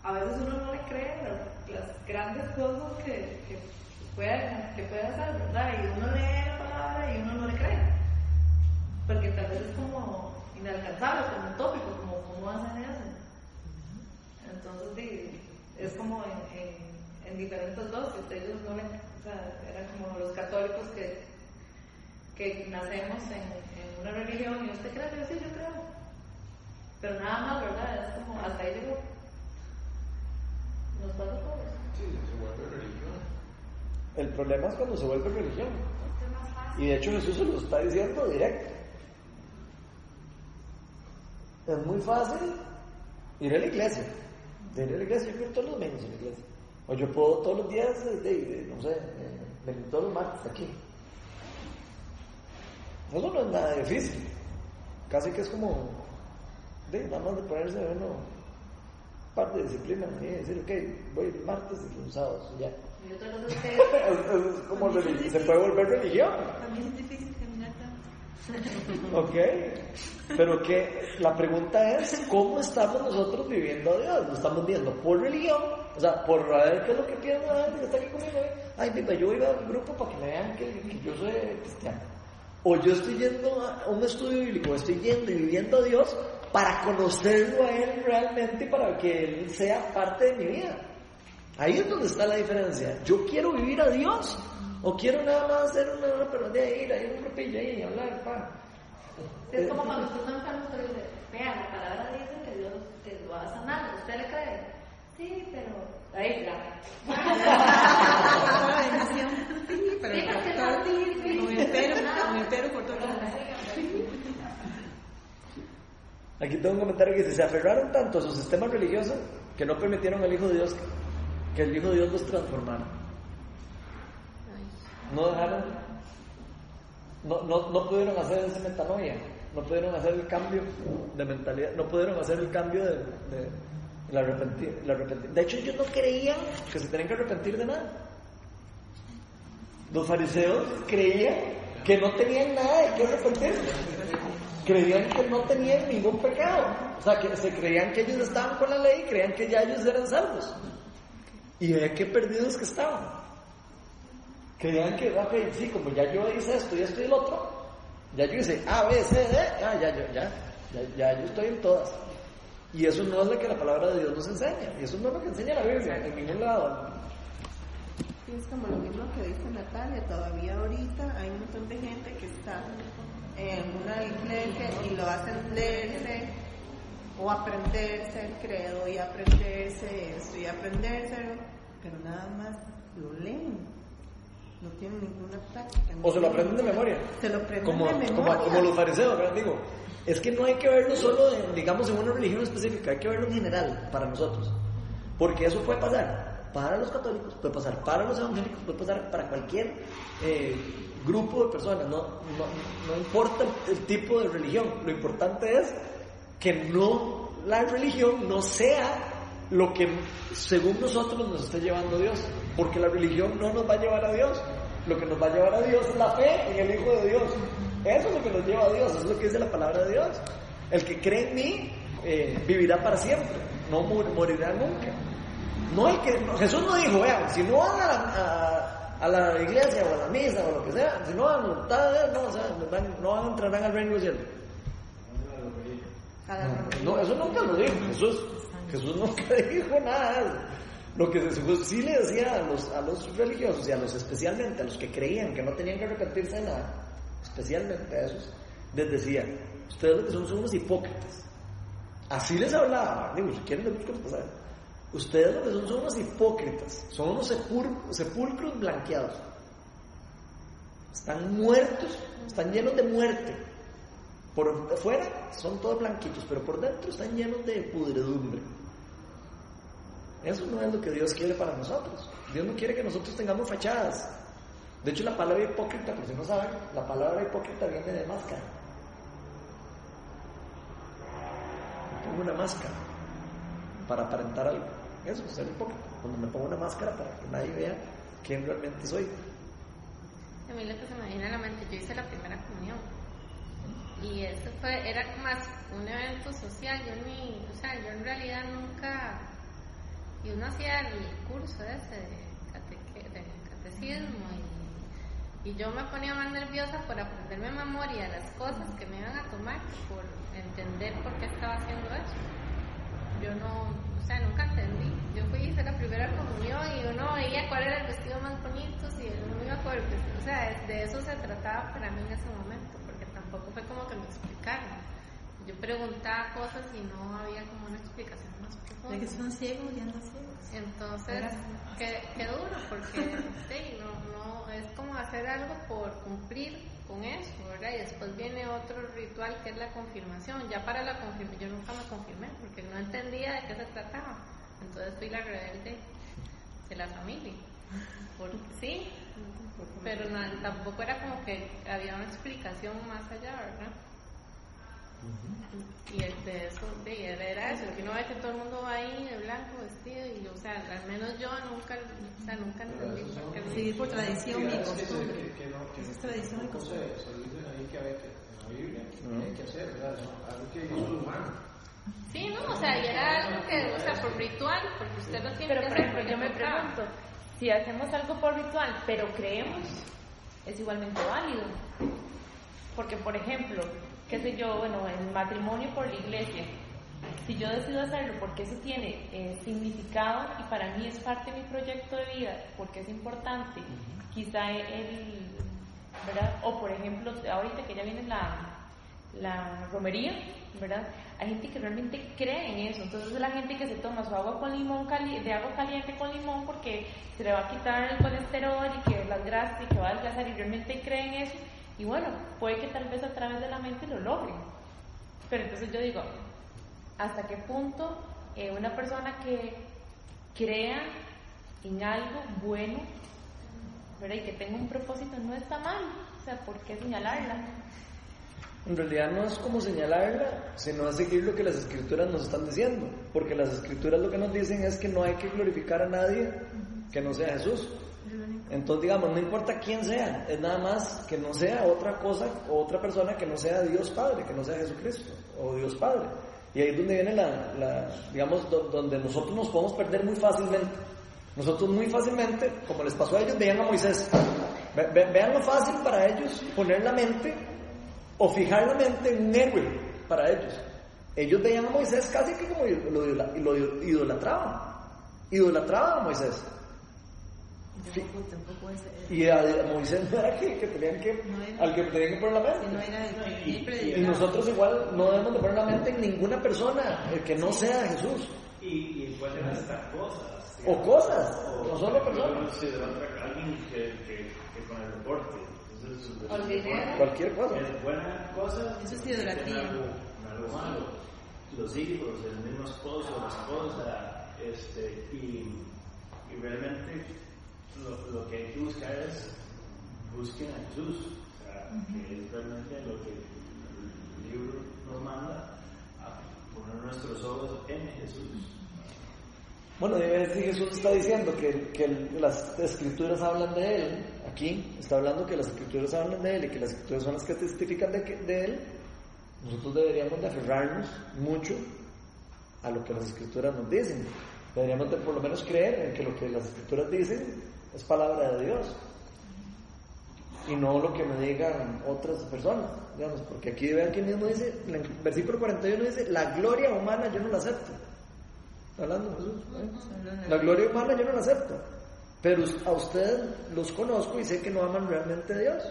a veces uno no le cree las, las grandes cosas que, que, puede, que puede hacer, ¿verdad? Y uno lee la palabra y uno no le cree. Porque tal vez es como inalcanzable, como utópico, como cómo hacen eso. Entonces, sí, es como en, en, en diferentes dosis. Ellos no le, o sea, eran como los católicos que, que nacemos en, en una religión y usted cree, yo sí, yo creo. Pero nada más, ¿verdad? Es como hasta ahí llegó. Nos pasa a todos. Sí, se vuelve religión. El problema es cuando se vuelve religión. Y de hecho Jesús se lo está diciendo directo. Es muy fácil ir a la iglesia. De ir a la iglesia, yo quiero todos los domingos a la iglesia. O yo puedo todos los días, de, de- no sé, eh, venir todos los martes aquí. Eso no es nada difícil. Casi que es como, de, nada más de ponerse uno un par de disciplinas y decir, ok, voy el martes y los sábados, ya. Y otra (laughs) cosa es que es, es como religi- se puede volver religión. También es difícil caminar tanto. Ok, pero que la pregunta es, ¿cómo estamos nosotros viviendo a Dios? ¿Lo estamos viendo por religión? O sea, por a ver qué es lo que piensa la gente que está aquí conmigo. ¿eh? Ay, pipa, yo iba al grupo para que me vean que, que yo soy cristiano. O yo estoy yendo a un estudio bíblico, estoy yendo y viviendo a Dios para conocerlo a Él realmente y para que Él sea parte de mi vida. Ahí es donde está la diferencia. Yo quiero vivir a Dios o quiero nada más hacer una, pero de ir ahí un grupillo ahí y hablar, pa. es como cuando usted está enfermo, usted dice, vea, la palabra dice que Dios te lo va a sanar. ¿Usted le cree? Sí, pero... Ahí, ya. (laughs) Toda bendición. Sí, pero Sí, porque todo- no, sí, sí. con el pero, con el pero por todos lados. Aquí tengo un comentario que dice, se aferraron tanto a su sistema religioso que no permitieron al Hijo de Dios que, el Hijo de Dios los transformara. No dejaron, no, no, no pudieron hacer ese metanoia, no pudieron hacer el cambio de mentalidad, no pudieron hacer el cambio de, de, el arrepentir, el arrepentir. De hecho, ellos no creían que se tenían que arrepentir de nada. Los fariseos creían que no tenían nada de qué arrepentirse. Creían que no tenían ningún pecado. O sea, que se creían que ellos estaban con la ley creían que ya ellos eran salvos. Y ve qué perdidos que estaban. Creían que, ok, sí, como ya yo hice esto y esto y el otro, ya yo hice A, B, C, D, ah, ya, ya, ya, ya, ya yo estoy en todas. Y eso no es lo que la palabra de Dios nos enseña. Y eso no es lo que enseña la Biblia, en ningún lado. Es como lo mismo que dice Natalia, todavía ahorita hay un montón de gente que está explique y lo hacen leerse o aprenderse el credo y aprenderse esto y aprenderse, pero nada más lo leen. No tienen ninguna práctica. no O se lo aprenden de memoria. Se lo aprenden como, de como, los fariseos, ¿verdad? Digo, es que no hay que verlo solo, en, digamos, en una religión específica, hay que verlo en general para nosotros. Porque eso puede pasar para los católicos, puede pasar para los evangélicos, puede pasar para cualquier eh, grupo de personas, no, no, no importa el, tipo de religión, lo importante es que no, la religión no sea lo que según nosotros nos está llevando Dios, porque la religión no nos va a llevar a Dios, lo que nos va a llevar a Dios es la fe en el Hijo de Dios, eso es lo que nos lleva a Dios, eso es lo que dice la palabra de Dios, el que cree en mí eh, vivirá para siempre, no mor- morirá nunca. No que, Jesús no dijo, vean, si no van a, a la iglesia o a la misa o lo que sea, si no van, tal vez no, o sea, no van, no van a entrar al reino del cielo. No, eso nunca lo dijo Jesús. Jesús nunca (laughs) dijo nada. Lo que Jesús sí le decía a los, a los religiosos y a los especialmente, a los que creían que no tenían que arrepentirse de nada, especialmente a esos, les decía, ustedes lo que son son unos hipócritas. Así les hablaba, digo, si quieren les busco pasajes. Ustedes lo que son son unos hipócritas, son unos sepul- sepulcros blanqueados. Están muertos, están llenos de muerte. Por fuera son todos blanquitos, pero por dentro están llenos de pudredumbre. Eso no es lo que Dios quiere para nosotros. Dios no quiere que nosotros tengamos fachadas. De hecho, la palabra hipócrita, por si no saben, la palabra hipócrita viene de máscara. Me pongo una máscara para aparentar algo. Eso es ser hipócrita. Cuando me pongo una máscara para que nadie vea quién realmente soy. A mí lo que se me viene a la mente, yo hice la primera comunión. Y eso fue, era más un evento social. Yo ni, o sea, yo en realidad nunca. Y uno hacía el curso ese de, cateque- catecismo y, yo me ponía más nerviosa por aprenderme de memoria las cosas que me iban a tomar por entender por qué estaba haciendo eso. Yo no, o sea, nunca entendí. Yo fui hice la primera comunión y uno veía cuál era el vestido más bonito, si no me iba a acuerdo. O sea, de eso se trataba para mí en ese momento, porque tampoco fue como que me explicaran. Yo preguntaba cosas y no había como una explicación más Ya que profunda. son ciegos, ya no ciegos. Entonces, qué, qué duro, porque sí, no, no, es como hacer algo por cumplir con eso, ¿verdad? Y después viene otro ritual que es la confirmación. Ya para la confirmación, yo nunca me confirmé porque no entendía de qué se trataba. Entonces fui la rebelde de la familia. Sí, pero tampoco era como que había una explicación más allá, ¿verdad? Y el de eso, de, era eso, que uno ve que todo el mundo va ahí de blanco vestido y, o sea, al menos yo nunca, o sea, nunca entendí Sí, por tradición y es costumbre. que- que no- que- Esa es tradición y costumbre. Se, se dice ahí que hay que, en la Biblia, que hay que hacer, ¿verdad? No, algo que hizo el humano. Sí, no, o sea, y era algo que, o sea, por ritual, porque usted lo tiene Pero que por ejemplo, yo me pregunto, si hacemos algo por ritual, pero creemos, es igualmente válido. Porque, por ejemplo, qué sé yo, bueno, el matrimonio por la iglesia, si yo decido hacerlo porque eso tiene eh, significado y para mí es parte de mi proyecto de vida, porque es importante, quizá el, ¿verdad? O por ejemplo, ahorita que ya viene la, la romería, ¿verdad? Hay gente que realmente cree en eso, entonces la gente que se toma su agua con limón cali de agua caliente con limón porque se le va a quitar el colesterol y que las grasas y que va a adelgazar y realmente cree en eso y bueno, puede que tal vez a través de la mente lo logren. Pero entonces yo digo, ¿hasta qué punto eh, una persona que crea en algo bueno ¿verdad? y que tenga un propósito no está mal? O sea, ¿por qué señalarla? En realidad no es como señalarla, sino seguir lo que las escrituras nos están diciendo. Porque las escrituras lo que nos dicen es que no hay que glorificar a nadie que no sea Jesús. Entonces, digamos, no importa quién sea, es nada más que no sea otra cosa o otra persona que no sea Dios Padre, que no sea Jesucristo o Dios Padre. Y ahí es donde viene la, la digamos, do- donde nosotros nos podemos perder muy fácilmente. Nosotros muy fácilmente, como les pasó a ellos, veían a Moisés. Ve- ve- vean lo fácil para ellos poner la mente o fijar la mente en un héroe para ellos. Ellos veían a Moisés casi que como lo, idola- lo idolatraban. Idolatraban a Moisés. Tampoco, tampoco es, eh, Y a, a Moisés no era que, que tenían que, No era. al que tenían que poner la si no mente. era Y- predicaba. Y nosotros igual no debemos de poner la mente en ninguna persona que no sea Jesús. Y, y pueden hasta cosas. O cosas, no solo personas. Alguien que, que, que con el deporte. Entonces, su- O el dinero. Cualquier cosa. Es buena cosa. Eso es idolatría. algo, algo malo. Los hijos, el mismo esposo, la esposa, este, y, y realmente lo, lo que hay que buscar es busquen a Jesús, o sea, que es realmente lo que el libro nos manda a poner nuestros ojos en Jesús. Bueno, si Jesús está diciendo que, que las escrituras hablan de Él. Aquí está hablando que las escrituras hablan de Él y que las escrituras son las que testifican de, de Él. Nosotros deberíamos de aferrarnos mucho a lo que las escrituras nos dicen. Deberíamos de por lo menos creer en que lo que las escrituras dicen es palabra de Dios. Y no lo que me digan otras personas, digamos, porque aquí vean que mismo dice, en el versículo 41 dice, la gloria humana yo no la acepto. Hablando de Jesús. ¿eh? La gloria humana yo no la acepto. Pero a ustedes los conozco y sé que no aman realmente a Dios.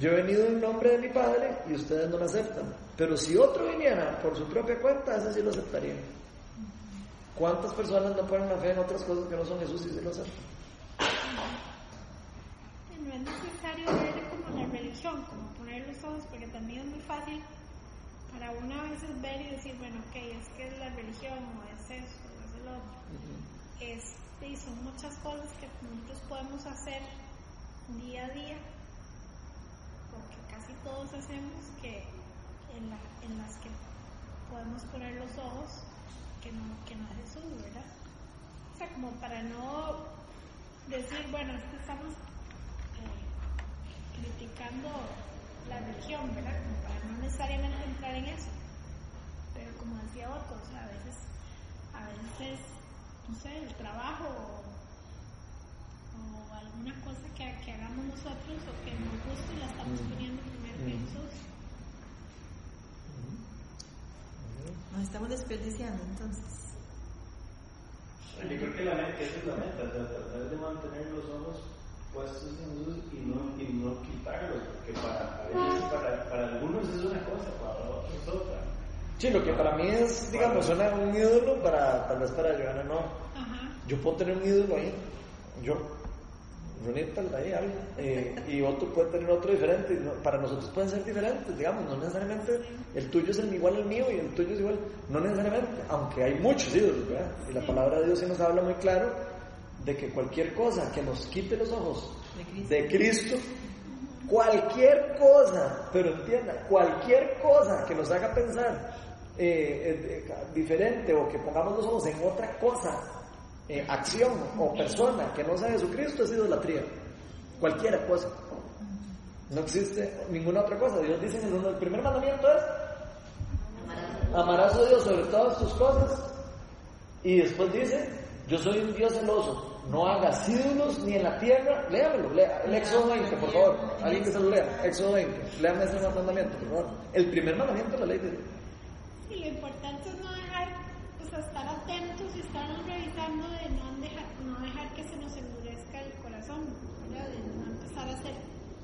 Yo he venido en nombre de mi Padre y ustedes no lo aceptan. Pero si otro viniera por su propia cuenta, ese sí lo aceptaría. ¿Cuántas personas no ponen la fe en otras cosas que no son Jesús y sí lo? Y no es necesario ver como la religión, como poner los ojos, porque también es muy fácil para uno a veces ver y decir, bueno, ok, es que es la religión, o es eso, o es el otro. Este, y son muchas cosas que nosotros podemos hacer día a día, porque casi todos hacemos que en, la- en las que podemos poner los ojos que no, que no es Jesús, ¿verdad? O sea, como para no decir, bueno, es que estamos eh, criticando la religión, ¿verdad? Como para no necesariamente entrar en eso. Pero como decía Otto, o sea, a veces, a veces, no sé, el trabajo o, o alguna cosa que, que hagamos nosotros o que nos guste y la estamos poniendo primero que Mm. Jesús. Nos estamos desperdiciando entonces. Yo creo que la meta, esa es la meta, o sea, tratar de mantener los ojos puestos en Jesús y no, y no quitarlos, porque para, a veces para, para algunos es una cosa, para otros es otra. Sí, lo que para mí es, digamos, suena un ídolo, para, tal vez para Joana no. Ajá. Yo puedo tener un ídolo ahí, yo, Ronita, eh, y otro puede tener otro diferente. no- para nosotros pueden ser diferentes, digamos, no necesariamente el tuyo es el igual al mío y el tuyo es igual, no necesariamente, aunque hay muchos ídolos, ¿verdad? Y la palabra de Dios sí nos habla muy claro de que cualquier cosa que nos quite los ojos De Cristo. de Cristo, cualquier cosa, pero entienda, cualquier cosa que nos haga pensar eh, eh, diferente o que pongamos los ojos en otra cosa, eh, acción o persona que no sea Jesucristo es idolatría. Cualquier cosa. No existe ninguna otra cosa. Dios dice en el, el primer mandamiento es amarás a Dios sobre todas tus cosas. Y después dice, yo soy un Dios celoso. No hagas ídolos ni en la tierra. Léamelo, lea el Éxodo 20, por favor. Alguien que se lo lea. Éxodo 20. Léame ese mandamiento, por favor. El primer mandamiento de la ley de Dios. Y lo importante es no dejar, o sea, estar atentos y estar revisando de no dejar, no dejar que se nos el corazón, ¿verdad? De no empezar a hacer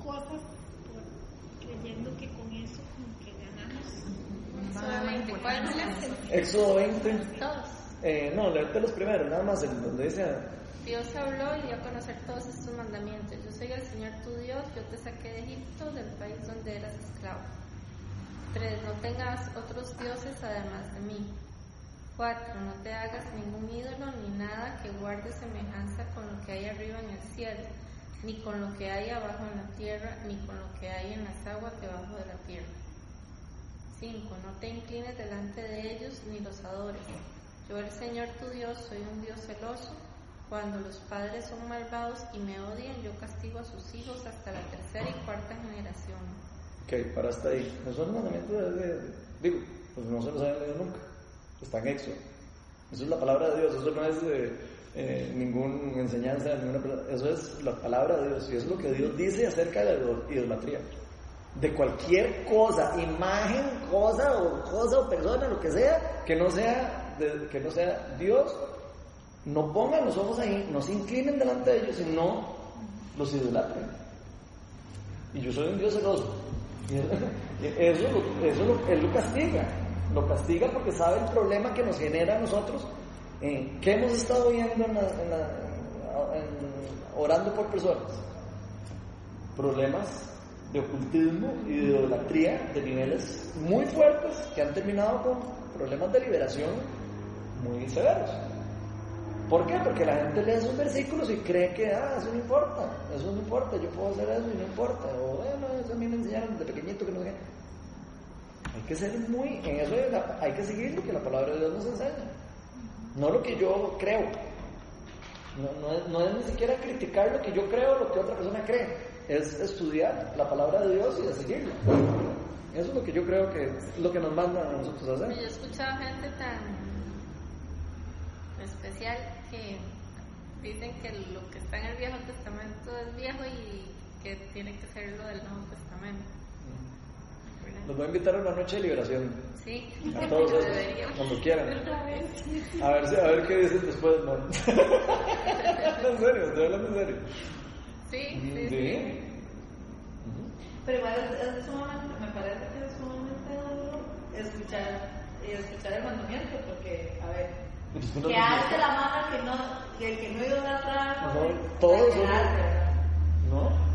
cosas por- creyendo que con eso como que ganamos. ¿cuál es la Éxodo 20. Todos. Eh, no, leerte los primeros, nada más, el, donde dice. Dios habló y dio a conocer todos estos mandamientos. Yo soy el Señor tu Dios, yo te saqué de Egipto, del país donde eras esclavo. 3. No tengas otros dioses además de mí. 4. No te hagas ningún ídolo ni nada que guarde semejanza con lo que hay arriba en el cielo, ni con lo que hay abajo en la tierra, ni con lo que hay en las aguas debajo de la tierra. 5. No te inclines delante de ellos ni los adores. Yo, el Señor tu Dios, soy un Dios celoso. Cuando los padres son malvados y me odian, yo castigo a sus hijos hasta la tercera y cuarta generación. Ok, para hasta ahí. Mandamientos Digo, pues no se los leído nunca. Está en Éxodo. Eso es la palabra de Dios, eso no es eh, eh, ninguna enseñanza, ninguna, eso es la palabra de Dios y eso es lo que Dios dice acerca de la idolatría. De cualquier cosa, imagen, cosa o cosa o persona, lo que sea, que no sea, de- que no sea Dios no pongan los ojos ahí, no se inclinen delante de ellos, sino los idolatren. Y yo soy un Dios celoso. (laughs) Eso, eso lo, él lo castiga. Lo castiga porque sabe el problema que nos genera a nosotros. Eh, ¿Qué hemos estado viendo en orando por personas? Problemas de ocultismo y de idolatría de niveles muy fuertes que han terminado con problemas de liberación muy severos. ¿Por qué? Porque la gente lee esos versículos y cree que, ah, eso no importa, eso no importa, yo puedo hacer eso y no importa. O, bueno, eso a mí me enseñaron desde pequeñito que no Hay que ser muy, en eso hay que seguir lo que la palabra de Dios nos enseña, no lo que yo creo. No, no, es, ni siquiera criticar lo que yo creo o lo que otra persona cree, es estudiar la palabra de Dios y de seguirlo. Eso es lo que yo creo que es lo que nos manda a nosotros hacer. Yo he escuchado gente tan especial que dicen que lo que está en el Viejo Testamento es viejo y que tiene que ser lo del Nuevo Testamento. Los voy a invitar a una noche de liberación. Sí. A todos esos, cuando quieran. A ver, si, a ver qué dicen después, no. (laughs) en serio, estoy hablando en serio. Sí, sí. ¿Sí? Pero igual es, es sumamente, me parece que es sumamente duro escuchar, y escuchar el mandamiento, porque, a ver, que hace la mano que no, que, que no idolatra. No, todos son. ¿No?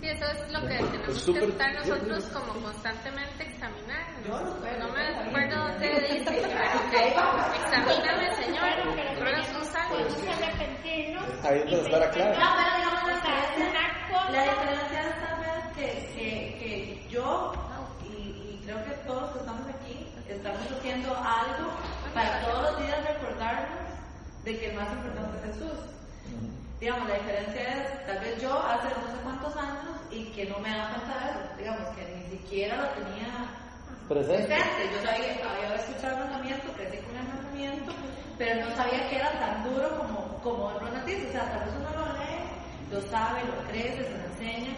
Sí, eso es lo que tenemos Pues que estar nosotros como constantemente examinando. No no no me acuerdo dónde dice, pero (laughs) que examíname, Señor, Pero ruega sus años. podemos arrepentirnos. Ahí es donde está la clave. No, pero digamos la diferencia, una cosa- la diferencia es que, que, que yo y, y creo que todos que estamos aquí estamos haciendo algo para todos los días recordarnos de que el más importante es Jesús. Digamos, la diferencia es, tal vez yo hace no sé cuántos años y que no me daba cuenta de eso, digamos, que ni siquiera lo tenía Presente. presente. Yo sabía, había escuchado el mandamiento, crecí con el mandamiento, pero no sabía que era tan duro como, como lo noticia. O sea, tal vez uno lo lee, lo sabe, lo crece, se lo enseña,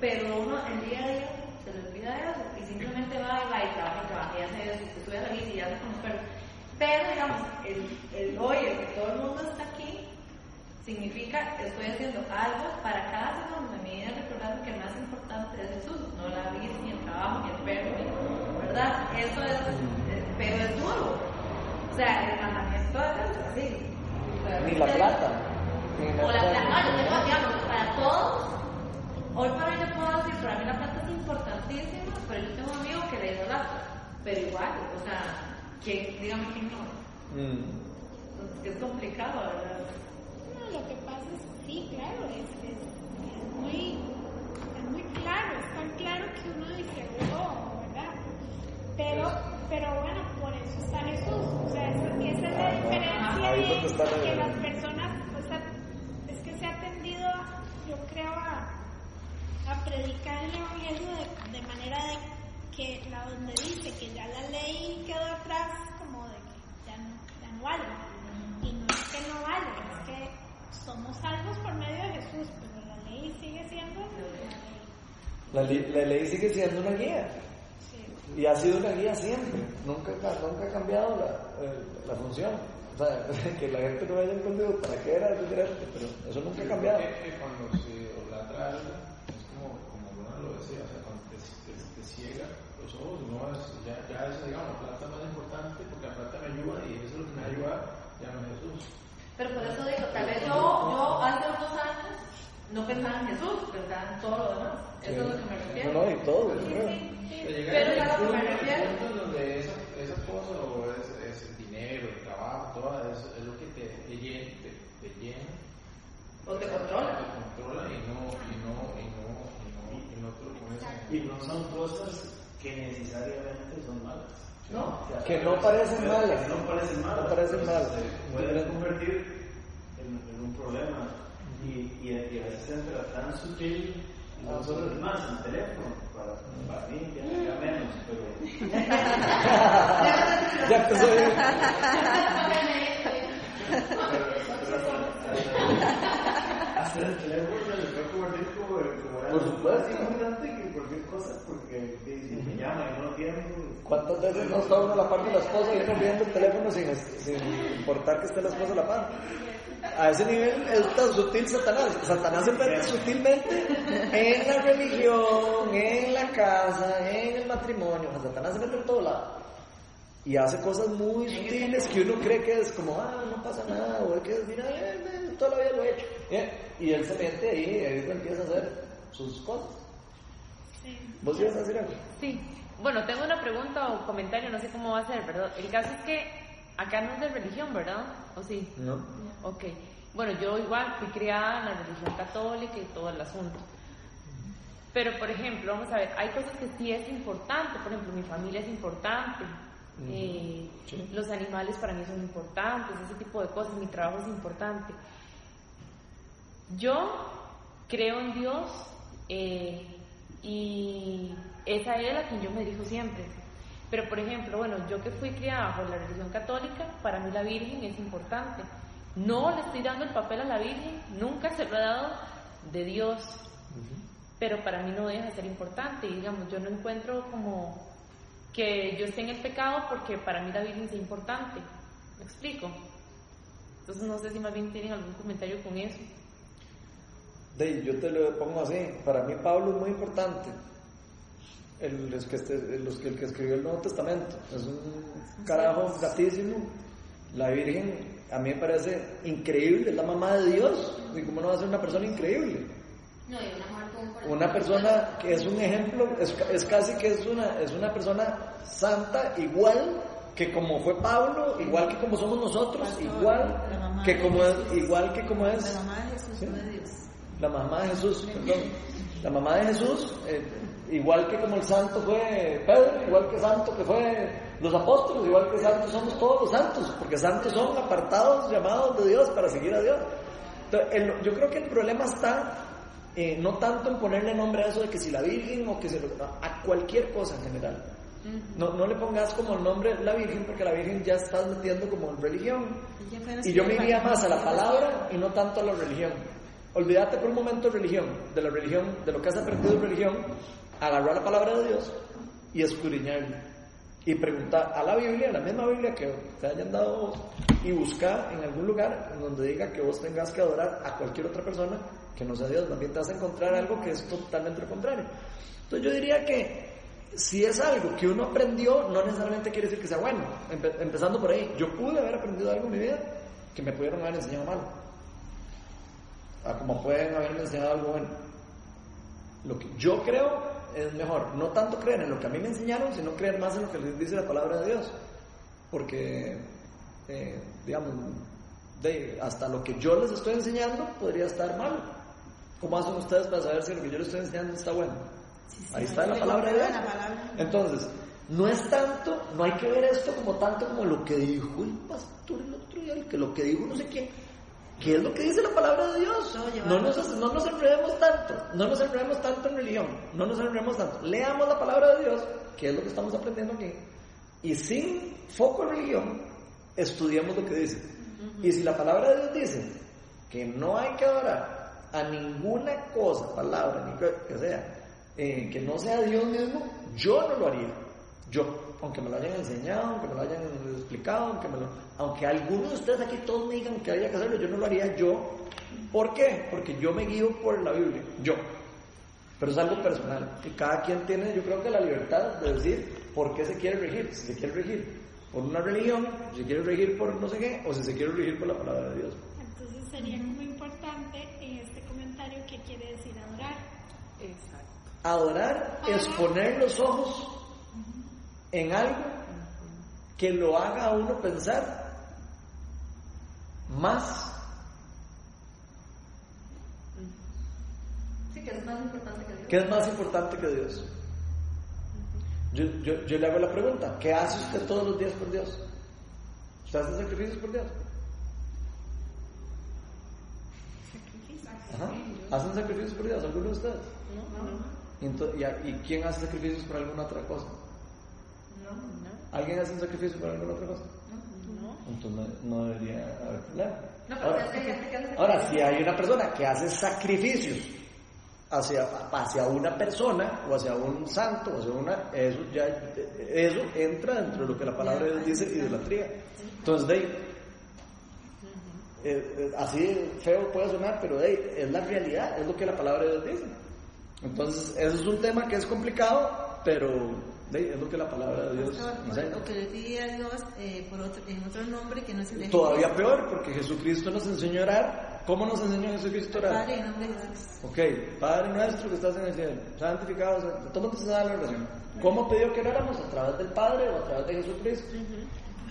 pero uno el día a día se le olvida eso y simplemente va y va y trabaja y trabaja y hace eso, y sube a la bici y hace como pero, pero digamos, el, el hoy, el que todo el mundo está significa estoy haciendo algo para cada segundo de mi vida recordando que el más importante es Jesús, no la bici, ni el trabajo, ni el perro, ¿verdad? Eso es, eh, pero es duro. O sea, el mandamiento es así. Ni la plata. O la plata, no, yo tengo, digamos, para todos, hoy por hoy yo puedo decir, para mí la plata es importantísima, pero yo tengo un amigo que le idolatra, pero igual, o sea, que, dígame quién no. Mm. Es que es complicado, ¿verdad? Lo que pasa es, sí, claro, es, es, es muy, es muy claro, es tan claro que uno dice, oh, ¿verdad? Pero, pero bueno, por eso está Jesús, o sea, esa, esa es la diferencia de que las personas, o sea, es que se ha tendido, yo creo, a, a predicar el evangelio de, de manera de que la donde dice que ya la ley quedó atrás, como de que ya no, ya no vale. Y no es que no vale, es que somos salvos por medio de Jesús, pero la ley sigue siendo la ley. La, ley sigue siendo una guía. Sí. Y ha sido una guía siempre. Nunca, ca- nunca ha cambiado la, eh, la función. O sea, (laughs) que la gente no haya entendido para qué era pero eso nunca ha cambiado. Cuando se idolatra algo, es como, como Luna lo decía, o sea, cuando te, te, te ciega los ojos, no es, ya, ya es, digamos, la plata más importante porque la plata me ayuda y eso es lo que me ayuda, ya no es Jesús. Pero por eso digo, tal vez yo, yo hace unos años no pensaba en Jesús, pensaba en todo lo demás. Eso es lo que me refiero. No, no, y todo, yo creo. Pero llega Pero el ya lo que me refiero. donde esa, esa cosa o es, es el dinero, el trabajo, todo eso es lo que te, te llena, te, te llena, O te controla. te controla y no, y no, y no, y no, y no te lo pones en- Y no son cosas que necesariamente son malas. No. Que no parecen que malas. No parecen malas. No parecen malas. Se pueden convertir en, en un problema. Y, y, y a veces entra tan sutil en Ah, sí. cosas más, en teléfono, para, para mí, ya, ya menos, pero (laughs) (laughs) Ya empezó bien. hasta, el teléfono se le puede convertir como, como Por supuesto. Que me llama y no lo tienen. ¿Cuántas veces no está uno a la par de la esposa y uno viendo el teléfono sin, sin importar que esté la esposa a la par? A ese nivel es tan sutil Satanás. Satanás se mete sutilmente en la religión, en la casa, en el matrimonio. Satanás se mete en todo lado. Y hace cosas muy sutiles que uno cree que es como, ah, no pasa nada, o es que, mira, eh, eh, toda la vida lo he hecho. Eh, Y él se mete ahí y ahí empieza a hacer sus cosas. ¿Vos ibas a decir algo? Sí. Bueno, tengo una pregunta o comentario, no sé cómo va a ser, ¿verdad? El caso es que acá no es de religión, ¿verdad? ¿O sí? No. Ok. Bueno, yo igual fui criada en la religión católica y todo el asunto. Pero, por ejemplo, vamos a ver, hay cosas que sí es importante. Por ejemplo, mi familia es importante. eh, Sí. Los animales para mí son importantes, ese tipo de cosas. Mi trabajo es importante. Yo creo en Dios eh, y es a Él a quien yo me dirijo siempre. Pero, por ejemplo, bueno, yo que fui criada bajo la religión católica, para mí la Virgen es importante. No le estoy dando el papel a la Virgen, nunca se lo he dado de Dios, pero para mí no deja de ser importante. Y digamos, yo no encuentro como que yo esté en el pecado porque para mí la Virgen es importante. ¿Me explico? Entonces no sé si más bien tienen algún comentario con eso. De, yo te lo pongo así. Para mí Pablo es muy importante. El, los que este- los que- el que escribió el Nuevo Testamento. Es un carajo gatísimo. La Virgen a mí me parece increíble. Es la mamá de Dios. ¿Y cómo no va a ser una persona increíble? No, y una mujer con un corazón. Una persona que es un ejemplo, es, ca- es casi que es una, es una persona santa igual que como fue Pablo, igual que como somos nosotros, Pastor, igual que de como es, igual que como es La mamá de Jesús Sí. fue Dios. La mamá de Jesús, perdón, la mamá de Jesús, eh, igual que como el santo fue Pedro, igual que santo que fue los apóstoles, igual que santos somos todos los santos, porque santos son apartados, llamados de Dios para seguir a Dios. Entonces, el- yo creo que el problema está eh, no tanto en ponerle nombre a eso de que si la Virgen o que se lo, a cualquier cosa en general. No, no le pongas como el nombre la Virgen porque la Virgen ya estás metiendo como en religión. Y yo me iría más a la palabra y no tanto a la religión. Olvídate por un momento de religión, de la religión, de lo que has aprendido de religión, agarrar la palabra de Dios y escudriñarla. Y preguntar a la Biblia, a la misma Biblia que te hayan dado vos, y buscar en algún lugar en donde diga que vos tengas que adorar a cualquier otra persona que no sea Dios. También te vas a encontrar algo que es totalmente contrario. Entonces yo diría que si es algo que uno aprendió, no necesariamente quiere decir que sea bueno. Empe- empezando por ahí, yo pude haber aprendido algo en mi vida que me pudieron haber enseñado mal. A como pueden haberme enseñado algo bueno. Lo que yo creo es mejor, no tanto creer en lo que a mí me enseñaron, sino creer más en lo que les dice la palabra de Dios. Porque, eh, digamos, de, hasta lo que yo les estoy enseñando podría estar mal. ¿Cómo hacen ustedes para saber si lo que yo les estoy enseñando está bueno? Ahí está la palabra de Dios. palabra. Entonces, no es tanto, no hay que ver esto como tanto como lo que dijo el pastor el otro día, el que lo que dijo no sé quién. ¿Qué es lo que dice la palabra de Dios? No nos, no nos enredemos tanto, no nos enredemos tanto en religión, no nos enredemos tanto. Leamos la palabra de Dios, que es lo que estamos aprendiendo aquí, y sin foco en religión, estudiemos lo que dice. Y si la palabra de Dios dice que no hay que adorar a ninguna cosa, palabra, ni que, que sea, eh, que no sea Dios mismo, yo no lo haría. Yo, aunque me lo hayan enseñado, aunque me lo hayan explicado, aunque, me lo, aunque algunos de ustedes aquí todos me digan que haya que hacerlo, yo no lo haría yo. ¿Por qué? Porque yo me guío por la Biblia, yo. Pero es algo personal. Y cada quien tiene, yo creo que la libertad de decir por qué se quiere regir. Si se quiere regir por una religión, si se quiere regir por no sé qué, o si se quiere regir por la palabra de Dios. Entonces sería como importante en este comentario qué quiere decir adorar. Exacto. Adorar es poner los ojos en algo que lo haga a uno pensar más. Sí, que es más importante que Dios. ¿Qué es más importante que Dios? Yo, yo, yo le hago la pregunta, ¿qué hace usted todos los días por Dios? ¿Usted hace sacrificios por Dios? Ajá. ¿Hacen sacrificios por Dios? ¿Alguno de ustedes? No, ¿Y quién hace sacrificios por alguna otra cosa? No, ¿Alguien hace un sacrificio por alguna otra cosa? no. Entonces no, no debería haber problema. No, pero Ahora, que hay ahora, si hay una persona que hace sacrificios hacia, hacia una persona o hacia un santo o hacia una eso ya eso entra dentro de lo que la palabra de Dios dice idolatría entonces de ahí, eh, eh, así feo puede sonar pero ahí, es la realidad es lo que la palabra de Dios dice entonces eso es un tema que es complicado pero es lo que la palabra de Dios enseña O que le pide a Dios eh, por otro, en otro nombre que no es el de todavía Jesús. peor porque Jesucristo nos enseñó a orar ¿cómo nos enseñó Jesucristo a orar? Padre, en nombre de Jesús. Ok, Padre nuestro que estás en el cielo, santificado, todo se da la oración. ¿Cómo pidió que oráramos? A través del Padre o a través de Jesucristo.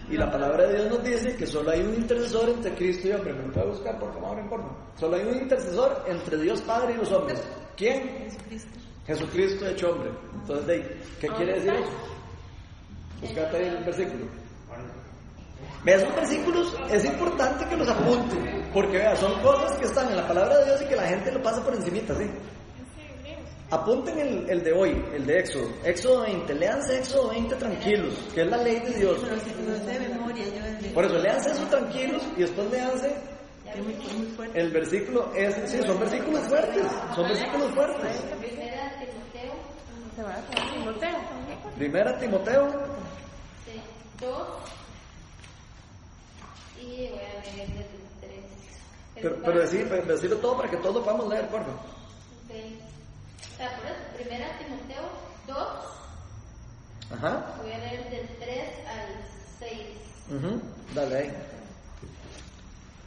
Y la palabra de Dios nos dice que solo hay un intercesor entre Cristo y hombre. Me lo puede buscar por favor, no importa. Solo hay un intercesor entre Dios Padre y los hombres. ¿Quién? Jesucristo. Jesucristo hecho hombre. Entonces, ¿qué quiere decir eso? Buscate ahí el versículo. Vea, esos versículos es importante que los apunten, porque vea, son cosas que están en la palabra de Dios y que la gente lo pasa por encimita, ¿sí? Apunten el, el de hoy, el de Éxodo. Éxodo 20, léanse Éxodo 20 tranquilos, que es la ley de Dios. Por eso, léanse eso tranquilos y después fuerte. el versículo, es, sí, son versículos fuertes, son versículos fuertes. Primera Timoteo Se va a Timoteo. Primera Timoteo, sí, 2 y voy a leer desde el 3. pero, pero decir, pero decirlo todo para que todos lo podamos leer, por favor. Ok. O sea, por eso, primera Timoteo 2, Ajá. voy a leer del 3 al 6. ujú, Dale ahí.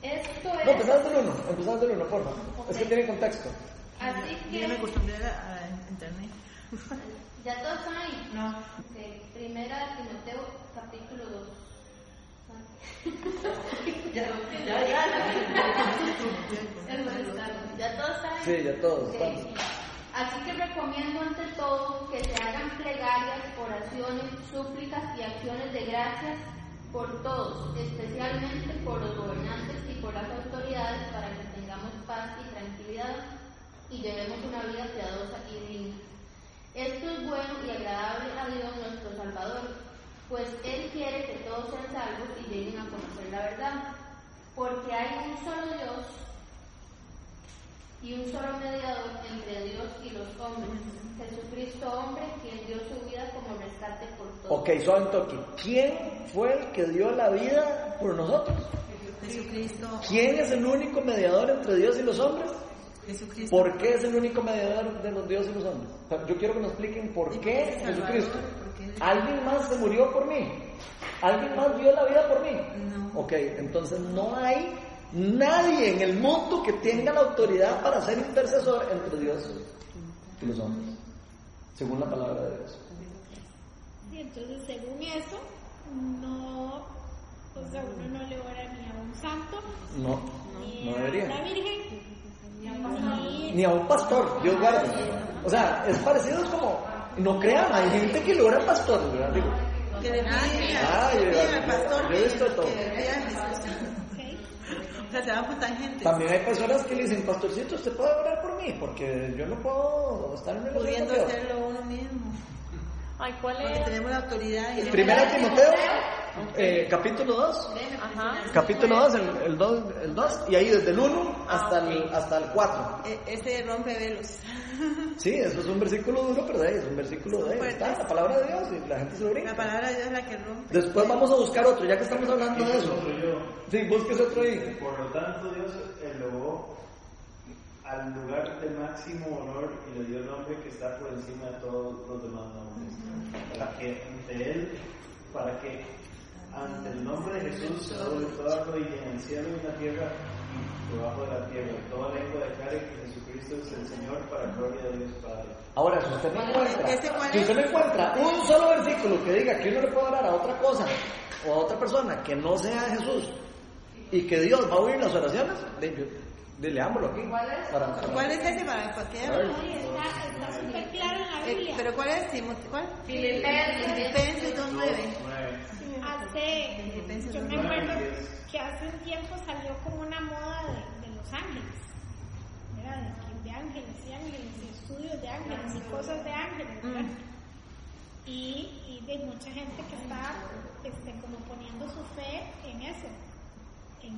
Esto No, es empezás del 1, empezás del 1, por favor. Es que tiene contexto. así Yo no me que acostumbré a, a internet. (laughs) ya todos están ahí. No. Ok, Primera Timoteo capítulo 2. (laughs) Ya, ya, ya. Ya todos están ahí. Sí, ya todos Ok. estamos. Así que recomiendo ante todo que se hagan plegarias, oraciones, súplicas y acciones de gracias por todos, especialmente por los gobernantes y por las autoridades para que tengamos paz y tranquilidad y llevemos una vida piadosa y digna. Esto es bueno y agradable a Dios nuestro Salvador, pues Él quiere que todos sean salvos y lleguen a conocer la verdad, porque hay un solo Dios y un solo mediador entre Dios y los hombres, Jesucristo hombre, quien dio su vida como rescate por todos. Ok, un toque. ¿Quién fue el que dio la vida por nosotros? Jesucristo. ¿Quién es el único mediador entre Dios y los hombres? Jesucristo. ¿Por qué es el único mediador de los Dios y los hombres? O sea, Yo quiero que nos expliquen por ¿Y qué Jesucristo. ¿Alguien más se murió por mí? ¿Alguien más dio la vida por mí? No. Ok, entonces no hay nadie en el mundo que tenga la autoridad para ser intercesor entre Dios y los hombres, según la palabra de Dios. Y entonces, según eso, no, o sea, uno no le ora ni a un santo, No, ni no a debería. la Virgen, ni, Ni a un pastor, Dios guarde. O sea, es parecido, es como, no crean, hay gente que a ¿verdad? Digo, Que piden Ah, pastor yo he visto todo. a. O sea, se van por tangentes. También hay personas que le dicen, pastorcito, ¿usted puede orar por mí? Porque yo no puedo estar en el pudiendo Dios". hacerlo uno mismo. Ay, ¿cuál Porque es? tenemos la autoridad. Y Primera Timoteo, eh, capítulo 2. Ajá. Capítulo 2, el, el 2, el 2, y ahí desde el 1 hasta, el, hasta el 4. E- Ese rompe velos. (laughs) Sí, eso es un versículo duro, pero de ahí es un versículo de ahí. Está la palabra de Dios y la gente se lo La brinca. palabra de Dios es la que rompe. Después vamos a buscar otro, ya que estamos hablando de eso. Sí, búsquese otro ahí. Por lo tanto, Dios elevó al lugar de máximo honor y le dio el nombre que está por encima de todos los demás nombres. Para que ante Él, para que ante el nombre de Jesús se doble toda rodilla en el cielo y en la tierra y debajo de la tierra. Toda lengua declare que Jesucristo es el Señor para gloria de Dios Padre. Ahora, si usted no encuentra, ¿Ese cuál si usted no encuentra un solo versículo que diga que uno le puede orar a otra cosa o a otra persona que no sea Jesús y que Dios va a oír las oraciones, de- leámoslo aquí. ¿Cuál es? Para- para- ¿Cuál es ese para está súper claro en la Eh, Biblia. ¿Pero cuál es? ¿Cuál? Filipenses. Filipenses 2.9. Nueve. Hace, Filipenses yo me acuerdo que hace un tiempo salió como una moda de, de los ángeles, ¿verdad? De, ángeles y ángeles, y estudios de ángeles y cosas de ángeles, ¿verdad? Y, y de mucha gente que está este, como poniendo su fe en eso, en,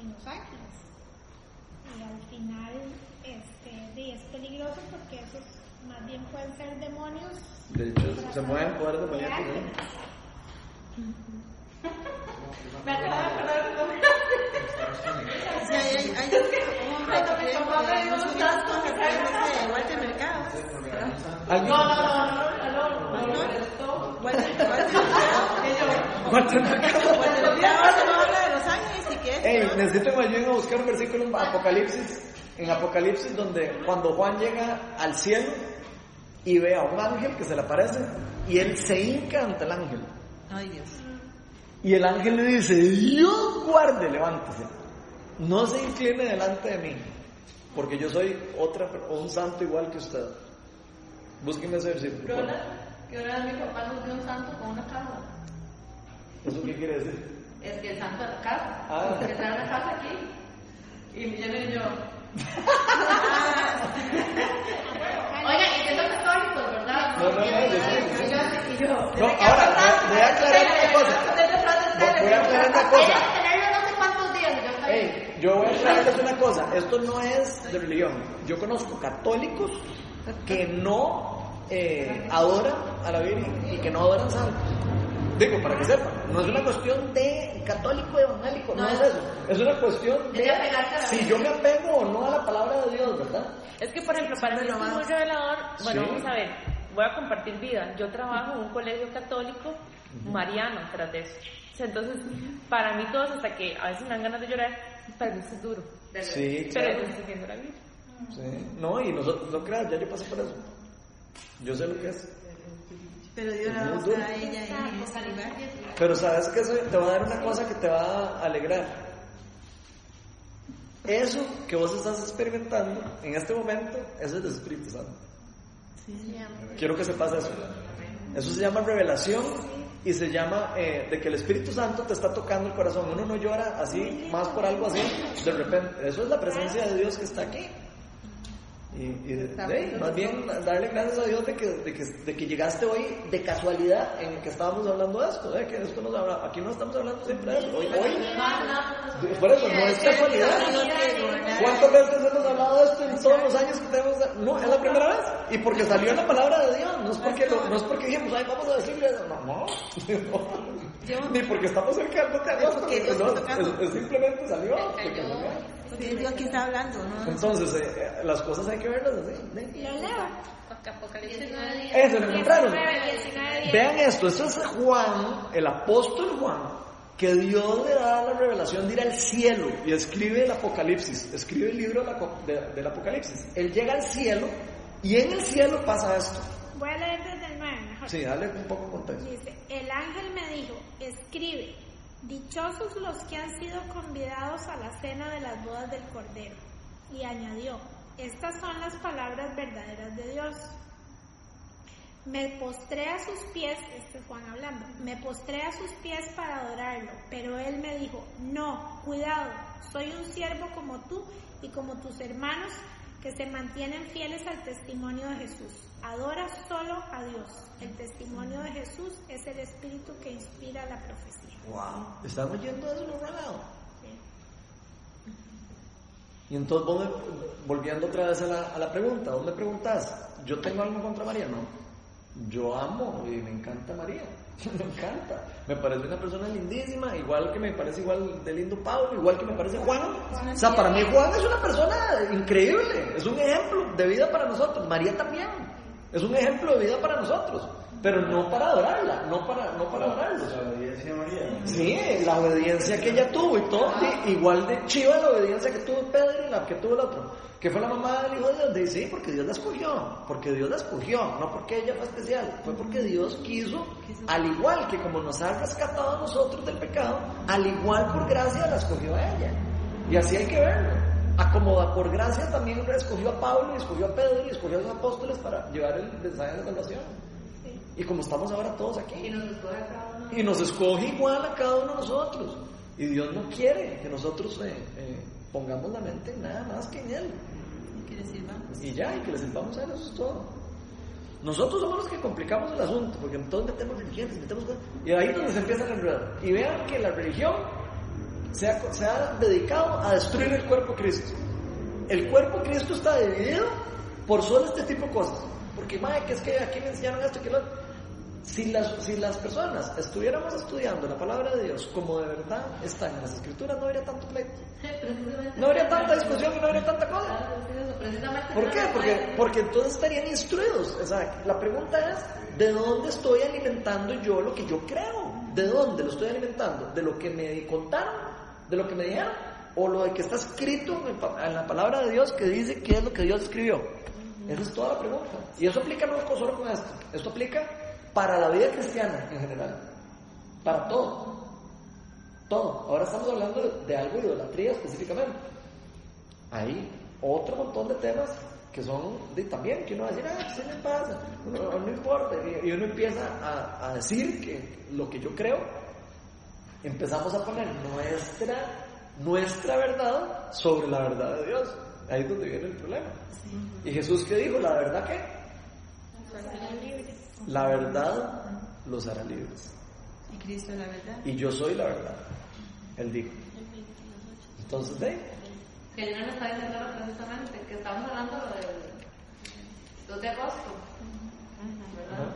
en los ángeles. Y al final este, y es peligroso porque esos más bien pueden ser demonios. De hecho, se mueven mañana. ángeles. Me acabo de acordar. No, no, no, no, no, no, no, esto. Walter Walter Mercado. Walter Mercado. Walter Mercado solo habla de los ángeles y que es. Ey, necesito que me ayuden a buscar un versículo en Apocalipsis, en Apocalipsis donde cuando Juan llega al cielo y ve a un ángel que se le aparece y él se hinca ante el ángel. Ay, Dios. Y el ángel le dice, Dios guarde, levántese. No se incline delante de mí, porque yo soy otra, un santo igual que usted. Búsqueme ese versículo. que ahora mi papá nos dio un santo con una casa. ¿Eso qué quiere decir? Es que el santo de la casa. Ah. Que trae una casa aquí. Y me lleno yo. (laughs) Oiga, y que son católicos, ¿verdad? No, no, no. Y yo. No, ahora, voy- a aclarar una cosa. Voy- a aclarar una cosa. Yo voy a aclararles una cosa, esto no es de religión. Yo conozco católicos que no eh, adoran a la Virgen y que no adoran santos. Digo, para que sepan, no es una cuestión de católico evangélico, no, No, es es- eso. Es una cuestión de de apegarse a la si yo me apego o no a la palabra de Dios, ¿verdad? Es que, por ejemplo, para mí es muy revelador. Bueno, Sí. vamos a ver, voy a compartir vida. Yo trabajo en un colegio católico mariano tras de eso. Entonces, para mí todos, hasta que a veces me dan ganas de llorar, para mí eso es duro. Sí, Pero claro. estoy viendo la Biblia. Sí. No, y nosotros, no creas, ya yo pasé por eso. Yo sé lo que es. Pero Dios la usa duro. a ella en este lugar. Pero sabes que eso te va a dar una cosa que te va a alegrar. Eso que vos estás experimentando en este momento, eso es del Espíritu Santo. Quiero que sepas eso. Eso se llama revelación y se llama eh, de que el Espíritu Santo te está tocando el corazón. Uno no llora así, más por algo así, de repente. Eso es la presencia de Dios que está aquí. Y, y más bien darle gracias a Dios de que, de, que, de que llegaste hoy de casualidad en que estábamos hablando de esto, de que esto nos habla- aquí no estamos hablando siempre de eso. Hoy, hoy por eso no es casualidad. ¿Cuántas veces hemos hablado de esto en todos los años que tenemos? No, es la primera vez. Y porque salió en la palabra de Dios, no es porque, lo- no es porque dijimos, ay, vamos a decirle eso. No, no. No. (laughs) Ni porque estamos cerca de Dios No, es- es simplemente salió. Porque es Dios quien está hablando, ¿no? Entonces, eh, eh, las cosas hay que verlas así. ¿sí? Lo leo. Apocalipsis 9, Eso, lo encontraron. 19, 10. Vean esto, esto es Juan, el apóstol Juan, que Dios le da la revelación de ir al cielo y escribe el Apocalipsis, escribe el libro de la co- de- del Apocalipsis. Él llega al cielo y en el cielo pasa esto. Voy a leer desde el 9 mejor. Sí, dale un poco de contexto. Dice, el ángel me dijo, escribe, dichosos los que han sido convidados a la cena de las bodas del Cordero. Y añadió, estas son las palabras verdaderas de Dios. Me postré a sus pies, este es Juan hablando, me postré a sus pies para adorarlo, pero él me dijo, no, cuidado, soy un siervo como tú y como tus hermanos que se mantienen fieles al testimonio de Jesús. Adora solo a Dios. El testimonio de Jesús es el espíritu que inspira la profecía. Wow, ¿están oyendo eso, los regalos? Sí. Y entonces, vos me- volviendo otra vez a la, a la pregunta, vos me preguntás, ¿yo tengo algo contra María? No. Yo amo y me encanta María. (laughs) Me encanta. Me parece una persona lindísima, igual que me parece igual de lindo Pablo, igual que me parece Juan. O sea, para mí Juan es una persona increíble, es un ejemplo de vida para nosotros. María también. Es un ejemplo de vida para nosotros, pero no para adorarla, no para, no para adorarlos. La obediencia de María. Sí, la obediencia que ella tuvo y todo, sí, igual de chiva la obediencia que tuvo Pedro y la que tuvo el otro. Que fue la mamá del hijo de Dios. Dice, sí, porque Dios la escogió, porque Dios la escogió, no porque ella fue especial, fue porque Dios quiso, al igual que como nos ha rescatado a nosotros del pecado, al igual por gracia la escogió a ella. Y así hay que verlo. Acomoda por gracia también escogió a Pablo y escogió a Pedro y escogió a los apóstoles para llevar el mensaje de salvación. Y como estamos ahora todos aquí. Y nos escoge a cada uno. Y nos escoge igual a cada uno de nosotros. Y Dios no quiere que nosotros eh, eh, pongamos la mente en nada más que en Él. Que le sirvamos. Y ya, y que le sirvamos a Él, eso es todo. Nosotros somos los que complicamos el asunto, porque entonces metemos religiones, metemos cosas, y ahí es donde se empieza a enredar. Y vean que la religión se ha, se ha dedicado a destruir el cuerpo de Cristo. El cuerpo de Cristo está dividido por solo este tipo de cosas. Porque, madre, que es que aquí me enseñaron esto y que lo otro. Si las, si las personas estuviéramos estudiando la palabra de Dios como de verdad está en las escrituras, no habría tanto pleito. No habría tanta discusión y no habría tanta cosa. ¿Por qué? Porque, porque entonces estarían instruidos. O sea, la pregunta es, ¿de dónde estoy alimentando yo lo que yo creo? ¿De dónde lo estoy alimentando? ¿De lo que me contaron? ¿De lo que me dijeron? ¿O lo de que está escrito en, en la palabra de Dios que dice qué es lo que Dios escribió? Esa es toda la pregunta. Y eso aplica no solo con esto. Esto aplica para la vida cristiana en general, para todo, todo. Ahora estamos hablando de algo de idolatría específicamente. Hay otro montón de temas que son de, también, que uno va a decir, ah, ¿qué me pasa? No, no importa. Y, uno empieza a, a, decir que lo que yo creo, empezamos a poner nuestra, nuestra verdad sobre la verdad de Dios. Ahí es donde viene el problema. ¿Y Jesús qué dijo? ¿La verdad qué? La verdad los hará libres. Y Cristo es la verdad. Y yo soy la verdad. Él dijo. Entonces, ¿de? Que yo no me está diciendo precisamente, que estamos hablando del 2 de agosto, ¿verdad?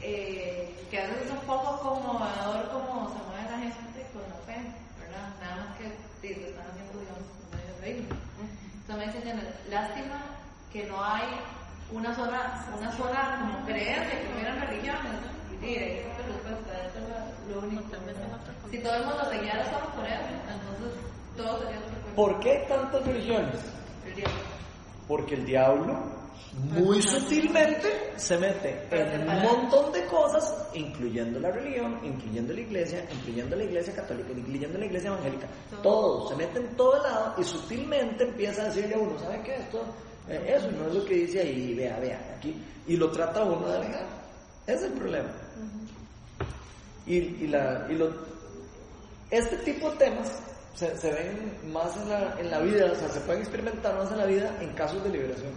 Eh, que a veces es un poco conmovedor como se mueve la gente con la fe, ¿verdad? Nada más que sí, lo están haciendo, digamos, por medio de reino. Entonces me dicen, lástima que no hay una sola, una sola como creencia que hubieran religiones. Y sí, es lo único. Si todo el mundo se guiara solo por eso, entonces todo sería otro ¿Por qué tantas religiones? El diablo. Porque el diablo muy sutilmente se mete en un montón de cosas, incluyendo la religión, incluyendo la iglesia, incluyendo la iglesia católica, incluyendo la iglesia evangélica. Todo, se mete en todo lado y sutilmente empieza a decirle a uno, ¿sabe qué? Esto, eh, eso no es lo que dice ahí, vea, vea, aquí. Y lo trata uno de alejar. Ese es el problema. Y, y, la, y lo, este tipo de temas se, se ven más en la, en la vida, o sea, se pueden experimentar más en la vida en casos de liberación.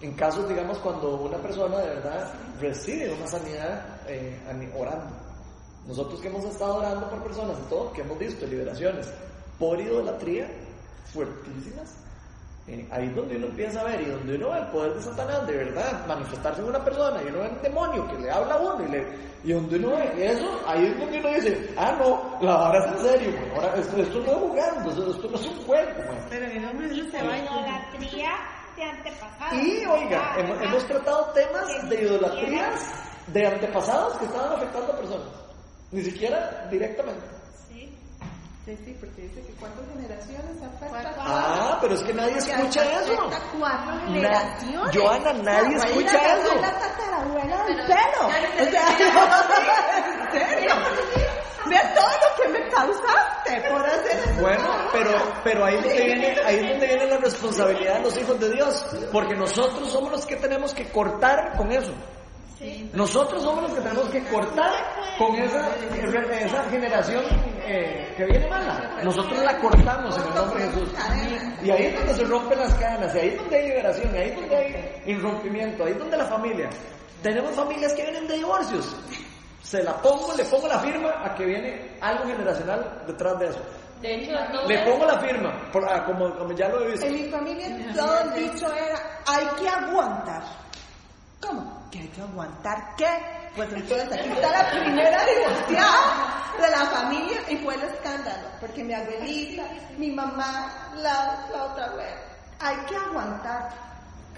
En casos, digamos, cuando una persona de verdad recibe una sanidad eh, orando. Nosotros que hemos estado orando por personas y todo, que hemos visto liberaciones por idolatría fuertísimas, ahí es donde uno empieza a ver y donde uno ve el poder de Satanás de verdad manifestarse en una persona y uno ve el demonio que le habla a uno y, le, y donde uno ve eso, ahí es donde uno dice, ah no, la vara es en serio, ahora esto, esto, no es jugando, esto, esto no es un juego. Pero mi nombre es idolatría de antepasados. Y oiga, hemos, hemos, tratado temas de idolatrías de antepasados que estaban afectando a personas, ni siquiera directamente. Sí, sí, porque dice que cuatro generaciones afecta Ah, pero es que nadie escucha eso. cuatro generaciones. Joana, nadie escucha eso. la tatarabuela del pelo. O sea, (laughs) ¿en serio? Vea todo lo que me causaste por hacer eso. Bueno, pero, pero ahí, es donde viene, ahí es donde viene la responsabilidad de los hijos de Dios. Porque nosotros somos los que tenemos que cortar con eso. Nosotros somos los que tenemos que cortar con esa, esa generación eh, que viene mala. Nosotros la cortamos en el nombre de Jesús. Y ahí es donde se rompen las cadenas, y ahí es donde hay liberación, y ahí es donde hay irrompimiento, ahí es donde la familia. Tenemos familias que vienen de divorcios. Se la pongo, le pongo la firma a que viene algo generacional detrás de eso. De hecho, le pongo la firma, por, ah, como, como ya lo he visto. En mi familia todo el dicho era, hay que aguantar. ¿Cómo? ¿Que hay que aguantar qué? Pues entonces aquí está la primera divorciada de la familia y fue el escándalo, porque mi abuelita, mi mamá, la, la otra abuela, hay que aguantar.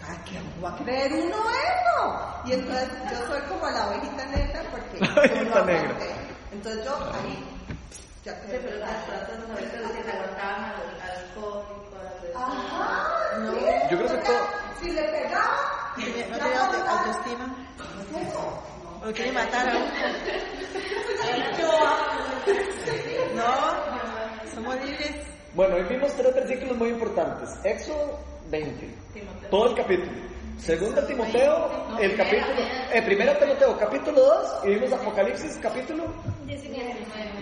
Ay, que va a creer uno eso. Y entonces yo soy como la ovejita negra porque la ovejita yo negra. Entonces yo ahí ya Sí, pero las tratas a veces se aguantaban al alcohólico, a la Ajá, No. ¿sí? Yo creo que todo- Si le pegaba, Estaba- autoestima. O quiere matar a uno. No, somos libres. Bueno, hoy vimos tres versículos muy importantes. Éxodo 20, todo el capítulo. Segunda Timoteo, el capítulo, eh, primera Timoteo, capítulo 2, y vimos Apocalipsis, capítulo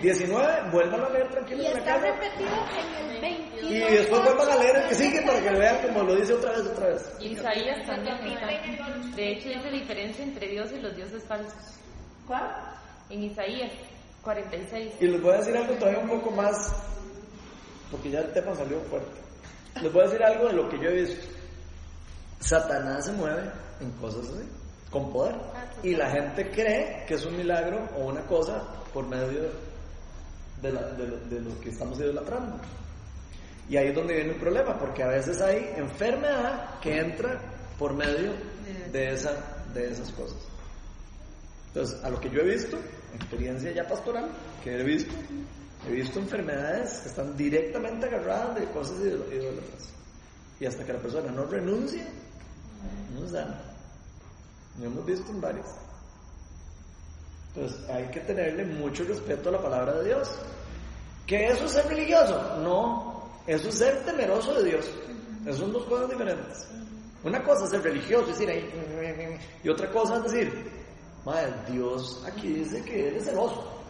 19. Vuelvan a leer Y tranquilos la está repetido en el 21. Y después vuelvan a leer el que sigue para que vean como lo dice otra vez, otra vez. Y Isaías también está. De hecho, dice diferencia entre Dios y los dioses falsos. ¿Cuál? En Isaías 46. Y les voy a decir algo todavía un poco más, porque ya el tema salió fuerte. Les voy a decir algo de lo que yo he visto. Satanás se mueve en cosas así, con poder. Y la gente cree que es un milagro o una cosa por medio de, la- de lo, de lo que estamos idolatrando. Y ahí es donde viene el problema, porque a veces hay enfermedad que entra por medio de, esa, de esas cosas. Entonces, a lo que yo he visto, experiencia ya pastoral, que he visto, he visto enfermedades que están directamente agarradas de cosas idol- idólatras. Y hasta que la persona no renuncia, no es sana. Lo hemos visto en varias. Entonces, hay que tenerle mucho respeto a la palabra de Dios. ¿Que eso es ser religioso? No, eso es ser temeroso de Dios. Esas son dos cosas diferentes. Una cosa es ser religioso, es decir, ahí, y otra cosa es decir, madre, Dios aquí dice que eres celoso.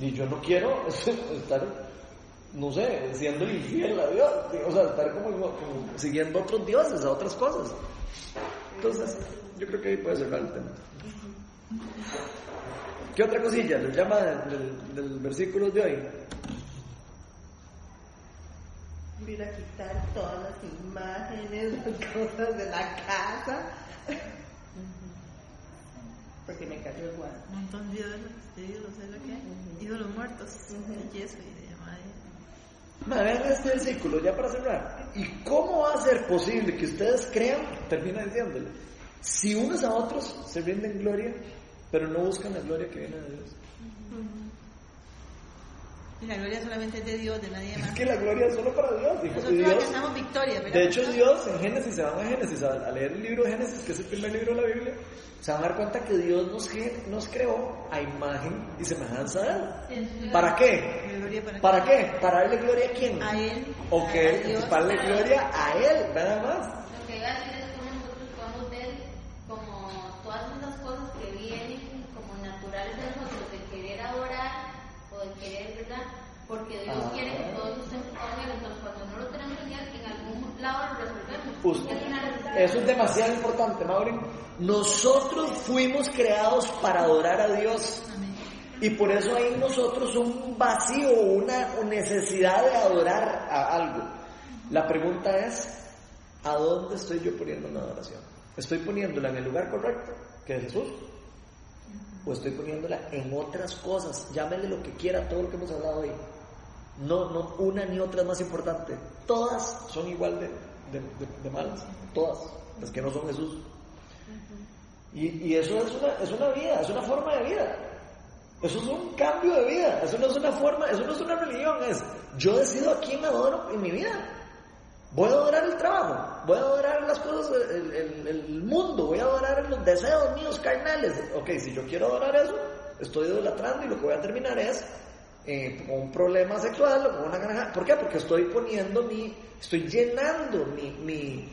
Y yo no quiero (laughs) estar, no sé, siendo infiel a Dios, o sea, estar como, como siguiendo a otros dioses, a otras cosas. Entonces, yo creo que ahí puede cerrar el tema. ¿Qué otra cosilla les llama del, del versículo de hoy? Ir a quitar todas las imágenes, (laughs) las cosas de la casa. Porque me cayó el guante. Un montón de ídolos, de ídolos, ¿es lo que hay? Ídolos muertos, de yeso y de madera. Ma, Vean este versículo, ya para cerrar. ¿Y cómo va a ser posible que ustedes crean? Termina diciéndole. Si unos a otros se rinden gloria, pero no buscan la gloria que viene de Dios. Y la gloria solamente es de Dios, de nadie más. Es que la gloria es solo para Dios. hijo. Nosotros Dios alcanzamos victoria, de hecho, Dios en Génesis, se van a Génesis a, a leer el libro de Génesis, que es el primer libro de la Biblia, se van a dar cuenta que Dios nos, nos creó a imagen y semejanza de Él. ¿Para qué? Para, ¿Para qué? ¿Para darle gloria a quién? A Él. O a que Dios. para darle gloria a Él, nada más. Lo que iba a decir es cómo nosotros podemos ver como todas esas cosas que vienen como naturales de nosotros, de querer adorar o de querer, ¿verdad? Porque Dios Ah. quiere que todos estén enfocados en Él, entonces cuando no lo tenemos en Él, en algún lado lo resolvemos. Justo. Eso es demasiado importante, Maureen. Nosotros fuimos creados para adorar a Dios. Y por eso hay en nosotros un vacío, una necesidad de adorar a algo. La pregunta es, ¿a dónde estoy yo poniendo mi adoración? ¿Estoy poniéndola en el lugar correcto, que es Jesús? ¿O estoy poniéndola en otras cosas? Llámele lo que quiera, todo lo que hemos hablado hoy. No, no, una ni otra es más importante. Todas son igual de, de, malas. Todas. Las que no son Jesús. Y, y eso es una, es una vida, es una forma de vida. Eso es un cambio de vida. Eso no es una forma, eso no es una religión. Es yo decido a quién adoro en mi vida. Voy a adorar el trabajo, voy a adorar las cosas, el, el- el mundo, voy a adorar los deseos míos carnales. Ok, si yo quiero adorar eso, estoy idolatrando y lo que voy a terminar es eh, un problema sexual o una granja. ¿Por qué? Porque estoy poniendo mi, estoy llenando mi, mi,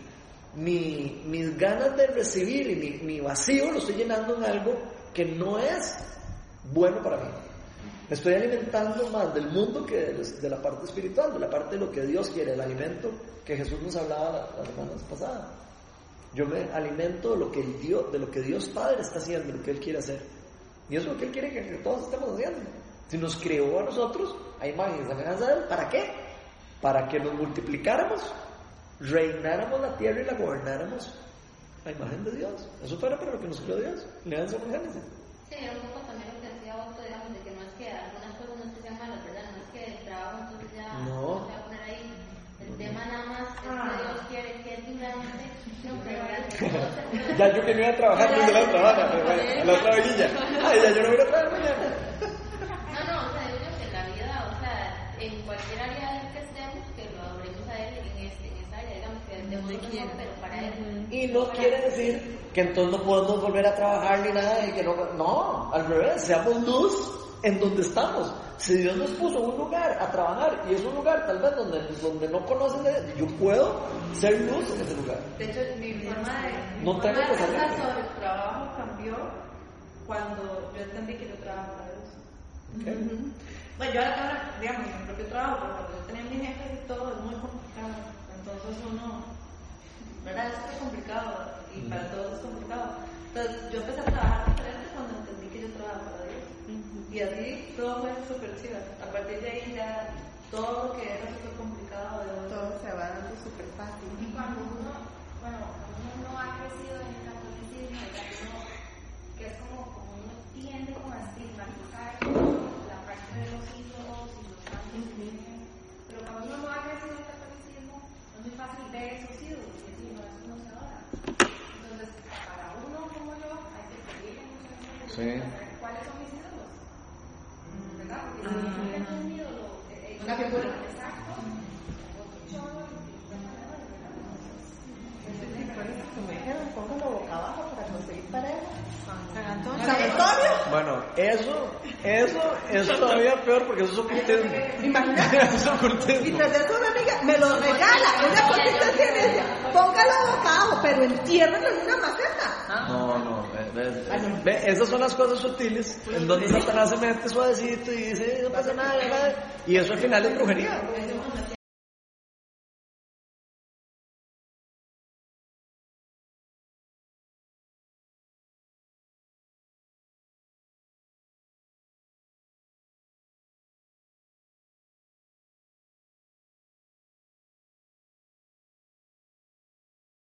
mi- mis ganas de recibir y mi, mi vacío lo estoy llenando en algo que no es bueno para mí. Me estoy alimentando más del mundo que de, la parte espiritual, de la parte de lo que Dios quiere, el alimento que Jesús nos hablaba la- las semanas pasadas. Yo me alimento de lo que el Dios, de lo que Dios Padre está haciendo, de lo que Él quiere hacer. Y eso es lo que Él quiere que todos estemos haciendo. Si nos creó a nosotros, a imagen y semejanza de Él, ¿para qué? Para que nos multiplicáramos, reináramos la tierra y la gobernáramos a imagen de Dios. Eso fue para lo que nos creó Dios. Lean sobre Génesis. Sí, era un poco también lo que decía Otto, digamos, de que no es que algunas cosas no sean malas, ¿verdad? No es que el trabajo entonces ya No. se va a poner ahí. El tema nada más es que Dios quiere que es ignorante, no pero (laughs) Ya yo que no iba a trabajar desde la otra hora, pero bueno, a la otra orilla. (laughs) Ay, ya yo no voy a trabajar mañana. No, no, o sea, digo yo que en la vida, o sea, en cualquier área en que estemos, que lo adoremos a Él en, ese, en esa área, digamos, que demos lo mejor, pero para Él. Y no quiere decir que entonces no podemos volver a trabajar ni nada y que no. No, al revés, seamos luz en donde estamos. Si Dios nos puso en un lugar a trabajar y es un lugar tal vez donde, donde no conocen, yo puedo ser luz en ese lugar. De hecho, mi forma de, mi No forma tengo de que sobre el trabajo cambió cuando yo entendí que yo trabajo para Dios. Bueno, yo ahora digamos, mi propio trabajo, pero cuando yo tenía mis jefes y todo, es muy complicado. Entonces uno, ¿verdad? Es complicado y para todos es complicado. Entonces yo empecé a trabajar diferente cuando entendí que yo trabajaba para Dios. Y así súper chiva. A partir de ahí ya todo lo que era súper complicado de Todo se va dando súper fácil. Y cuando uno, bueno, cuando uno no ha crecido en el catolicismo, ya que uno, que es como, como uno tiende como a estigmatizar la parte de los ídolos y los santos pero cuando uno no ha crecido en el catolicismo, es muy fácil ver esos ídolos y decir, no, eso no se adora. Entonces, para uno como yo, hay que pedirle saber cuáles son mis ídolos. ¿Verdad? Porque si yo no tengo un ídolo, Una figura. Bueno, eso, eso es todavía peor porque eso es ocultismo. Imagínate. (laughs) Eso es Y ocultismo. tras eso una amiga me lo regala, una cosita así en ella. Póngalo boca abajo, pero entiérralo en una maceta. No, no, ve, ve, ve, esas son las cosas sutiles en donde Satanás se mete suavecito y dice, no pasa nada, nada", y eso al final es brujería.